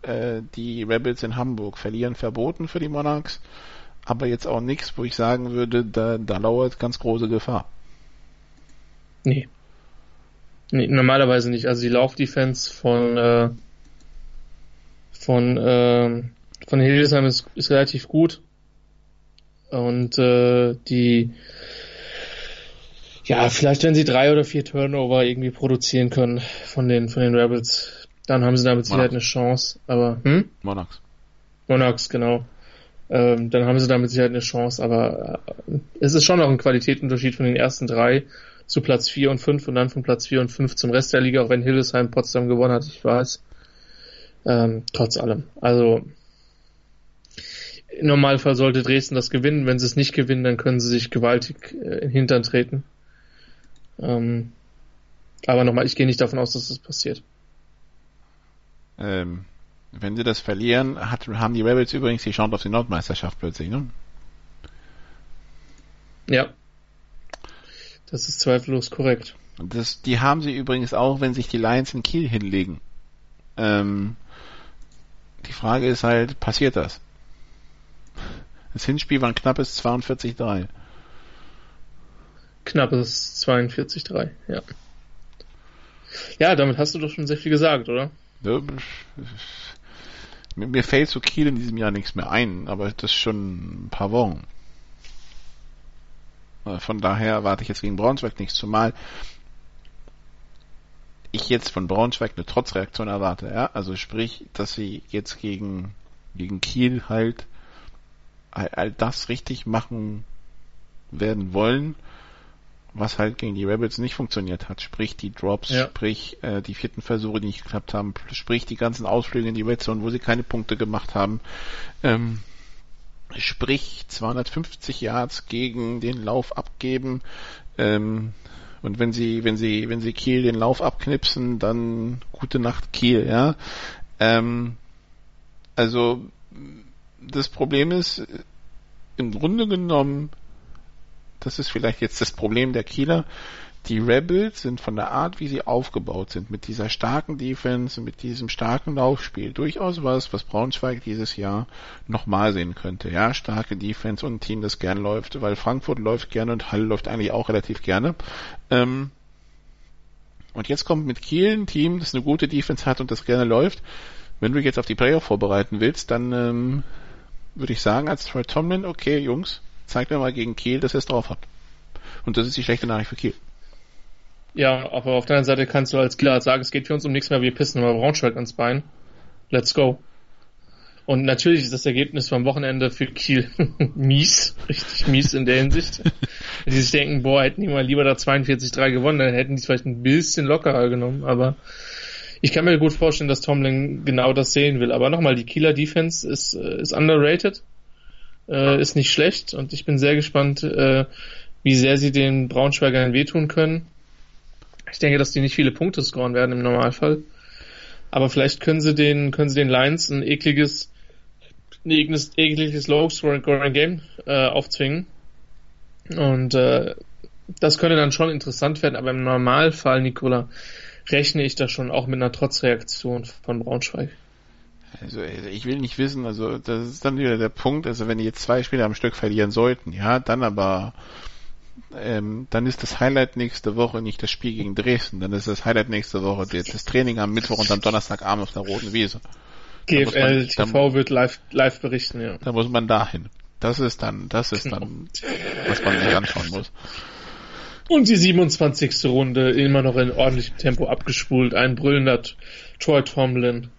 Speaker 3: äh, die Rebels in Hamburg verlieren verboten für die Monarchs, aber jetzt auch nichts, wo ich sagen würde, da, da lauert ganz große Gefahr.
Speaker 4: Nee. nee normalerweise nicht. Also die Laufdefense von äh, von äh, von Hildesheim ist, ist relativ gut und äh, die ja, vielleicht wenn sie drei oder vier Turnover irgendwie produzieren können von den von den Rebels, dann haben sie da mit Sicherheit eine Chance. Aber hm?
Speaker 3: Monarchs.
Speaker 4: Monarchs, genau. Ähm, dann haben sie da mit Sicherheit eine Chance, aber äh, es ist schon noch ein Qualitätsunterschied von den ersten drei zu Platz 4 und 5 und dann von Platz 4 und 5 zum Rest der Liga, auch wenn Hildesheim Potsdam gewonnen hat, ich weiß. Ähm, trotz allem. Also im Normalfall sollte Dresden das gewinnen. Wenn sie es nicht gewinnen, dann können sie sich gewaltig äh, in den Hintern treten. Ähm, aber nochmal, ich gehe nicht davon aus, dass das passiert.
Speaker 3: Ähm, wenn sie das verlieren, hat, haben die Rebels übrigens die Chance auf die Nordmeisterschaft plötzlich, ne?
Speaker 4: Ja. Das ist zweifellos korrekt.
Speaker 3: Das, die haben sie übrigens auch, wenn sich die Lions in Kiel hinlegen. Ähm, die Frage ist halt, passiert das? Das Hinspiel war ein knappes 42-3.
Speaker 4: Knappes 42-3, ja. Ja, damit hast du doch schon sehr viel gesagt, oder? Ne?
Speaker 3: Mir fällt zu Kiel in diesem Jahr nichts mehr ein, aber das ist schon ein paar Wochen. Von daher erwarte ich jetzt gegen Braunschweig nichts, zumal ich jetzt von Braunschweig eine Trotzreaktion erwarte, ja, also sprich, dass sie jetzt gegen, gegen Kiel halt all, all das richtig machen werden wollen, was halt gegen die Rebels nicht funktioniert hat. Sprich die Drops, ja. sprich äh, die vierten Versuche, die nicht geklappt haben, sprich die ganzen Ausflüge in die Red Zone, wo sie keine Punkte gemacht haben. Ähm, sprich 250 Yards gegen den Lauf abgeben. Ähm, und wenn sie, wenn sie, wenn sie Kiel den Lauf abknipsen, dann gute Nacht Kiel, ja. Ähm, also das Problem ist, im Grunde genommen das ist vielleicht jetzt das Problem der Kieler. Die Rebels sind von der Art, wie sie aufgebaut sind, mit dieser starken Defense, mit diesem starken Laufspiel, durchaus was, was Braunschweig dieses Jahr nochmal sehen könnte. Ja, starke Defense und ein Team, das gern läuft, weil Frankfurt läuft gerne und Halle läuft eigentlich auch relativ gerne. Ähm, und jetzt kommt mit Kiel ein Team, das eine gute Defense hat und das gerne läuft. Wenn du jetzt auf die Playoff vorbereiten willst, dann ähm, würde ich sagen, als Troy Tomlin, okay, Jungs, zeigt mir mal gegen Kiel, dass er es drauf hat. Und das ist die schlechte Nachricht für Kiel.
Speaker 4: Ja, aber auf der anderen Seite kannst du als Kieler sagen, es geht für uns um nichts mehr, wir pissen mal Braunschweig ans Bein. Let's go. Und natürlich ist das Ergebnis vom Wochenende für Kiel mies, richtig mies in der Hinsicht. die sich denken, boah, hätten die mal lieber da 42-3 gewonnen, dann hätten die es vielleicht ein bisschen lockerer genommen, aber ich kann mir gut vorstellen, dass Tomlin genau das sehen will. Aber nochmal, die Kieler Defense ist, äh, ist underrated äh, ist nicht schlecht und ich bin sehr gespannt, äh, wie sehr sie den Braunschweigern wehtun können. Ich denke, dass die nicht viele Punkte scoren werden im Normalfall. Aber vielleicht können sie den, können sie den Lions ein ekliges, ein ekliges, ekliges Low-Scoring-Game äh, aufzwingen. Und äh, das könnte dann schon interessant werden, aber im Normalfall, Nicola, rechne ich da schon auch mit einer Trotzreaktion von Braunschweig.
Speaker 3: Also, also ich will nicht wissen, also das ist dann wieder der Punkt, also wenn die jetzt zwei Spiele am Stück verlieren sollten, ja, dann aber ähm, dann ist das Highlight nächste Woche nicht das Spiel gegen Dresden, dann ist das Highlight nächste Woche das Training am Mittwoch und am Donnerstagabend auf der Roten Wiese.
Speaker 4: GFL man, TV wird live, live berichten, ja.
Speaker 3: Da muss man dahin. Das ist dann, das ist dann, was man sich anschauen muss.
Speaker 4: Und die 27. Runde immer noch in ordentlichem Tempo abgespult. Ein brüllender Troy Tomlin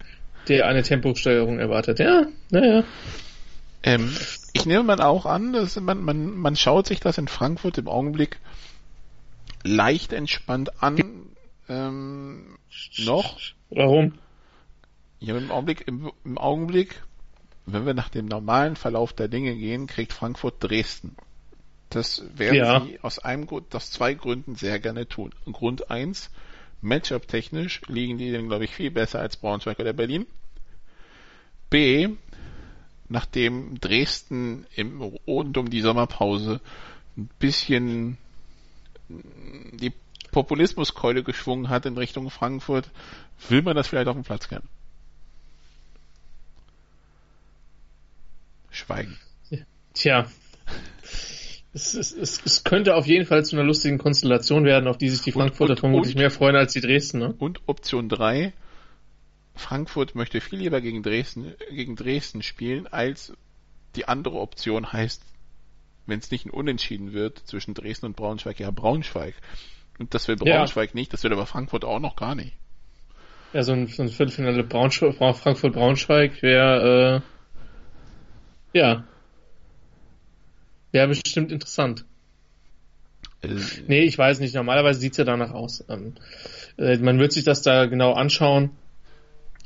Speaker 4: der eine Temposteuerung erwartet. Ja, naja.
Speaker 3: Ähm, ich nehme mal auch an, dass man, man, man schaut sich das in Frankfurt im Augenblick leicht entspannt an. Ähm, noch.
Speaker 4: Warum?
Speaker 3: Ja, im Augenblick, im, im Augenblick, wenn wir nach dem normalen Verlauf der Dinge gehen, kriegt Frankfurt Dresden. Das werden ja. sie aus einem Grund, aus zwei Gründen sehr gerne tun. Grund eins, Matchup-technisch liegen die dann, glaube ich, viel besser als Braunschweig oder Berlin. B, nachdem Dresden im rund um die Sommerpause ein bisschen die Populismuskeule geschwungen hat in Richtung Frankfurt, will man das vielleicht auf dem Platz gern. Schweigen.
Speaker 4: Tja, es, es, es, es, könnte auf jeden Fall zu einer lustigen Konstellation werden, auf die sich die Frankfurter und, und, vermutlich und, mehr freuen als die Dresden. Ne?
Speaker 3: Und Option 3, Frankfurt möchte viel lieber gegen Dresden, gegen Dresden spielen, als die andere Option heißt, wenn es nicht ein Unentschieden wird zwischen Dresden und Braunschweig, ja Braunschweig. Und das will Braunschweig ja. nicht, das will aber Frankfurt auch noch gar nicht.
Speaker 4: Ja, so ein, so ein Viertelfinale Braunschweig, Frankfurt-Braunschweig wäre, äh, ja, Wäre bestimmt interessant. Äh, nee, ich weiß nicht. Normalerweise sieht's ja danach aus. Ähm, äh, man wird sich das da genau anschauen.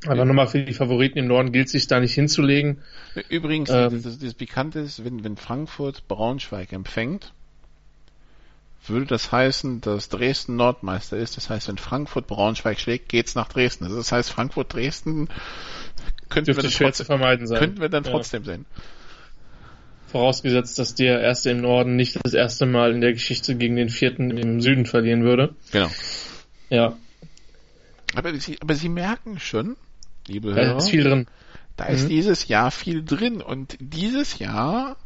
Speaker 4: Aber nochmal für die Favoriten im Norden gilt sich da nicht hinzulegen.
Speaker 3: Übrigens, ähm, das, das Bekannte ist, wenn, wenn Frankfurt Braunschweig empfängt, würde das heißen, dass Dresden Nordmeister ist. Das heißt, wenn Frankfurt Braunschweig schlägt, geht's nach Dresden. Also das heißt, Frankfurt Dresden könnten wir, dann trotzdem, könnten wir dann trotzdem ja. sehen.
Speaker 4: Vorausgesetzt, dass der Erste im Norden nicht das erste Mal in der Geschichte gegen den Vierten im Süden verlieren würde.
Speaker 3: Genau.
Speaker 4: Ja.
Speaker 3: Aber Sie, aber Sie merken schon, liebe
Speaker 4: Hörer, da ist viel drin.
Speaker 3: Da mhm. ist dieses Jahr viel drin und dieses Jahr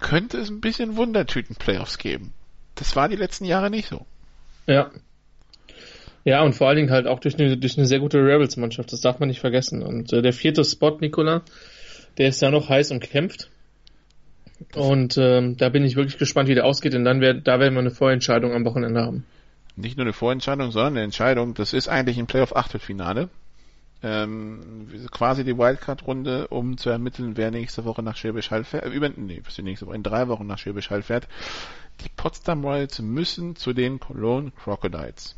Speaker 3: könnte es ein bisschen Wundertüten-Playoffs geben. Das war die letzten Jahre nicht so.
Speaker 4: Ja. Ja, und vor allen Dingen halt auch durch eine, durch eine sehr gute Rebels-Mannschaft. Das darf man nicht vergessen. Und äh, der vierte Spot, Nicola, der ist ja noch heiß und kämpft. Und ähm, da bin ich wirklich gespannt, wie der ausgeht, denn dann wär, da werden wir eine Vorentscheidung am Wochenende haben.
Speaker 3: nicht nur eine Vorentscheidung, sondern eine Entscheidung. Das ist eigentlich ein Playoff-Achtelfinale. Ähm, quasi die Wildcard-Runde, um zu ermitteln, wer nächste Woche nach Schwäbisch Hall fährt. Äh, über, nee, was die nächste Woche, in drei Wochen nach Schwäbisch Hall fährt. Die Potsdam Royals müssen zu den Cologne Crocodiles.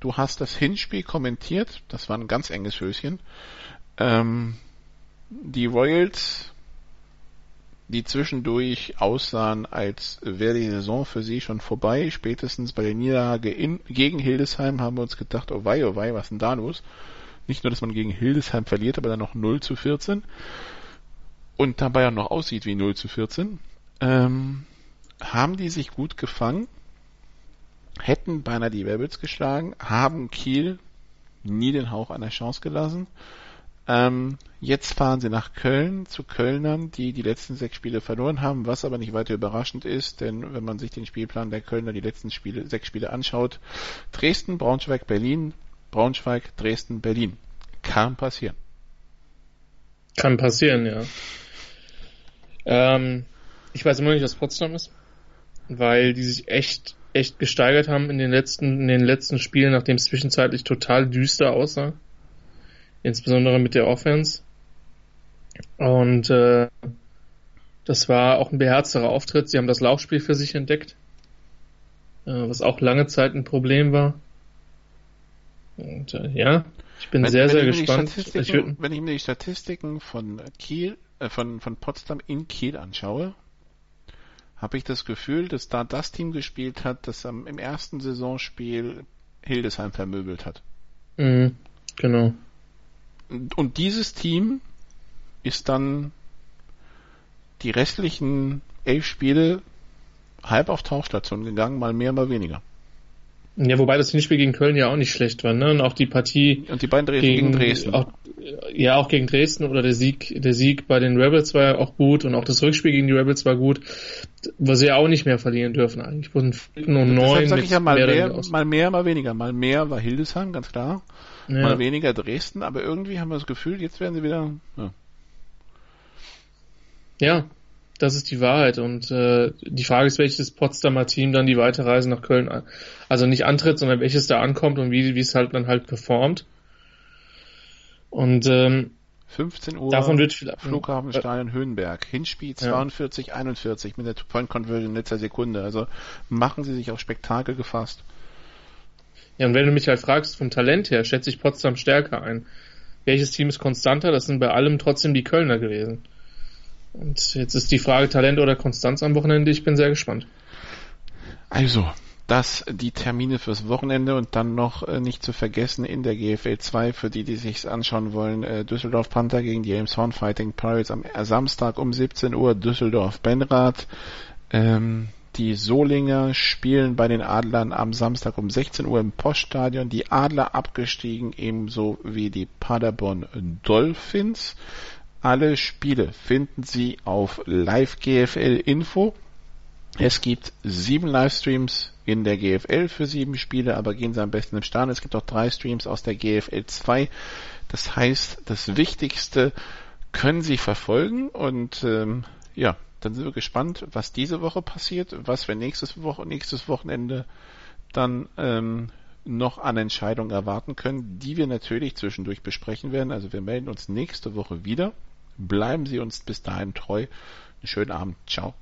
Speaker 3: Du hast das Hinspiel kommentiert. Das war ein ganz enges Höschen. Ähm, die Royals die zwischendurch aussahen, als wäre die Saison für sie schon vorbei. Spätestens bei der Niederlage in, gegen Hildesheim haben wir uns gedacht, oh wei, oh wei, was denn da los? Nicht nur, dass man gegen Hildesheim verliert, aber dann noch 0 zu 14 und dabei auch noch aussieht wie 0 zu 14. Ähm, haben die sich gut gefangen, hätten beinahe die Rebels geschlagen, haben Kiel nie den Hauch einer Chance gelassen ähm, jetzt fahren sie nach Köln zu Kölnern, die die letzten sechs Spiele verloren haben, was aber nicht weiter überraschend ist, denn wenn man sich den Spielplan der Kölner die letzten Spiele, sechs Spiele anschaut, Dresden, Braunschweig, Berlin, Braunschweig, Dresden, Berlin. Kann passieren.
Speaker 4: Kann passieren, ja. Ähm, ich weiß immer nicht, was Potsdam ist, weil die sich echt, echt gesteigert haben in den letzten, in den letzten Spielen, nachdem es zwischenzeitlich total düster aussah insbesondere mit der Offense. Und äh, das war auch ein beherzterer Auftritt. Sie haben das Laufspiel für sich entdeckt, äh, was auch lange Zeit ein Problem war. Und äh, ja, ich bin wenn, sehr, wenn sehr gespannt.
Speaker 3: Ich würd, wenn ich mir die Statistiken von Kiel, äh, von, von Potsdam in Kiel anschaue, habe ich das Gefühl, dass da das Team gespielt hat, das am, im ersten Saisonspiel Hildesheim vermöbelt hat.
Speaker 4: Mhm, genau
Speaker 3: und dieses Team ist dann die restlichen elf Spiele halb auf Tauchstation gegangen, mal mehr, mal weniger.
Speaker 4: Ja, wobei das Hinspiel gegen Köln ja auch nicht schlecht war, ne? Und auch die Partie
Speaker 3: und die beiden Dresden gegen, gegen Dresden.
Speaker 4: Auch, ja, auch gegen Dresden oder der Sieg, der Sieg bei den Rebels war ja auch gut und auch das Rückspiel gegen die Rebels war gut, wo sie ja auch nicht mehr verlieren dürfen eigentlich. Wurden vierten und neun.
Speaker 3: Sag ich ja mal mehr, mal mehr, mal weniger. Mal mehr war Hildesheim, ganz klar ja. mal weniger Dresden, aber irgendwie haben wir das Gefühl, jetzt werden sie wieder. Ja,
Speaker 4: ja das ist die Wahrheit. Und äh, die Frage ist, welches Potsdamer Team dann die Weiterreise nach Köln, also nicht antritt, sondern welches da ankommt und wie, wie es halt dann halt performt. Und ähm,
Speaker 3: 15 Uhr
Speaker 4: davon wird
Speaker 3: Flughafenstadion äh, Höhenberg. Hinspiel 42, ja. 41 mit der Two-Point-Conversion in letzter Sekunde. Also machen sie sich auf Spektakel gefasst.
Speaker 4: Ja, und wenn du mich halt fragst, vom Talent her, schätze ich Potsdam stärker ein. Welches Team ist konstanter? Das sind bei allem trotzdem die Kölner gewesen. Und jetzt ist die Frage Talent oder Konstanz am Wochenende. Ich bin sehr gespannt.
Speaker 3: Also, das die Termine fürs Wochenende und dann noch äh, nicht zu vergessen in der GFL 2 für die, die sich's anschauen wollen, äh, Düsseldorf Panther gegen die Elmshorn Fighting Pirates am Samstag um 17 Uhr Düsseldorf Benrath. Ähm, die Solinger spielen bei den Adlern am Samstag um 16 Uhr im Poststadion. Die Adler abgestiegen, ebenso wie die Paderborn Dolphins. Alle Spiele finden Sie auf Live GFL Info. Es gibt sieben Livestreams in der GFL für sieben Spiele, aber gehen Sie am besten im Stadion. Es gibt auch drei Streams aus der GFL 2. Das heißt, das Wichtigste können Sie verfolgen und ähm, ja, dann sind wir gespannt, was diese Woche passiert, was wir nächstes, Woche, nächstes Wochenende dann ähm, noch an Entscheidungen erwarten können, die wir natürlich zwischendurch besprechen werden. Also wir melden uns nächste Woche wieder. Bleiben Sie uns bis dahin treu. Einen schönen Abend. Ciao.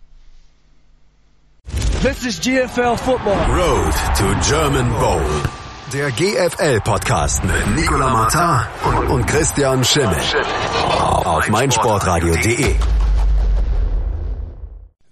Speaker 1: This is GFL Football.
Speaker 2: Road to German Bowl. Der GFL Podcast mit Nicola Martin und Christian Schimmel. Auf meinsportradio.de.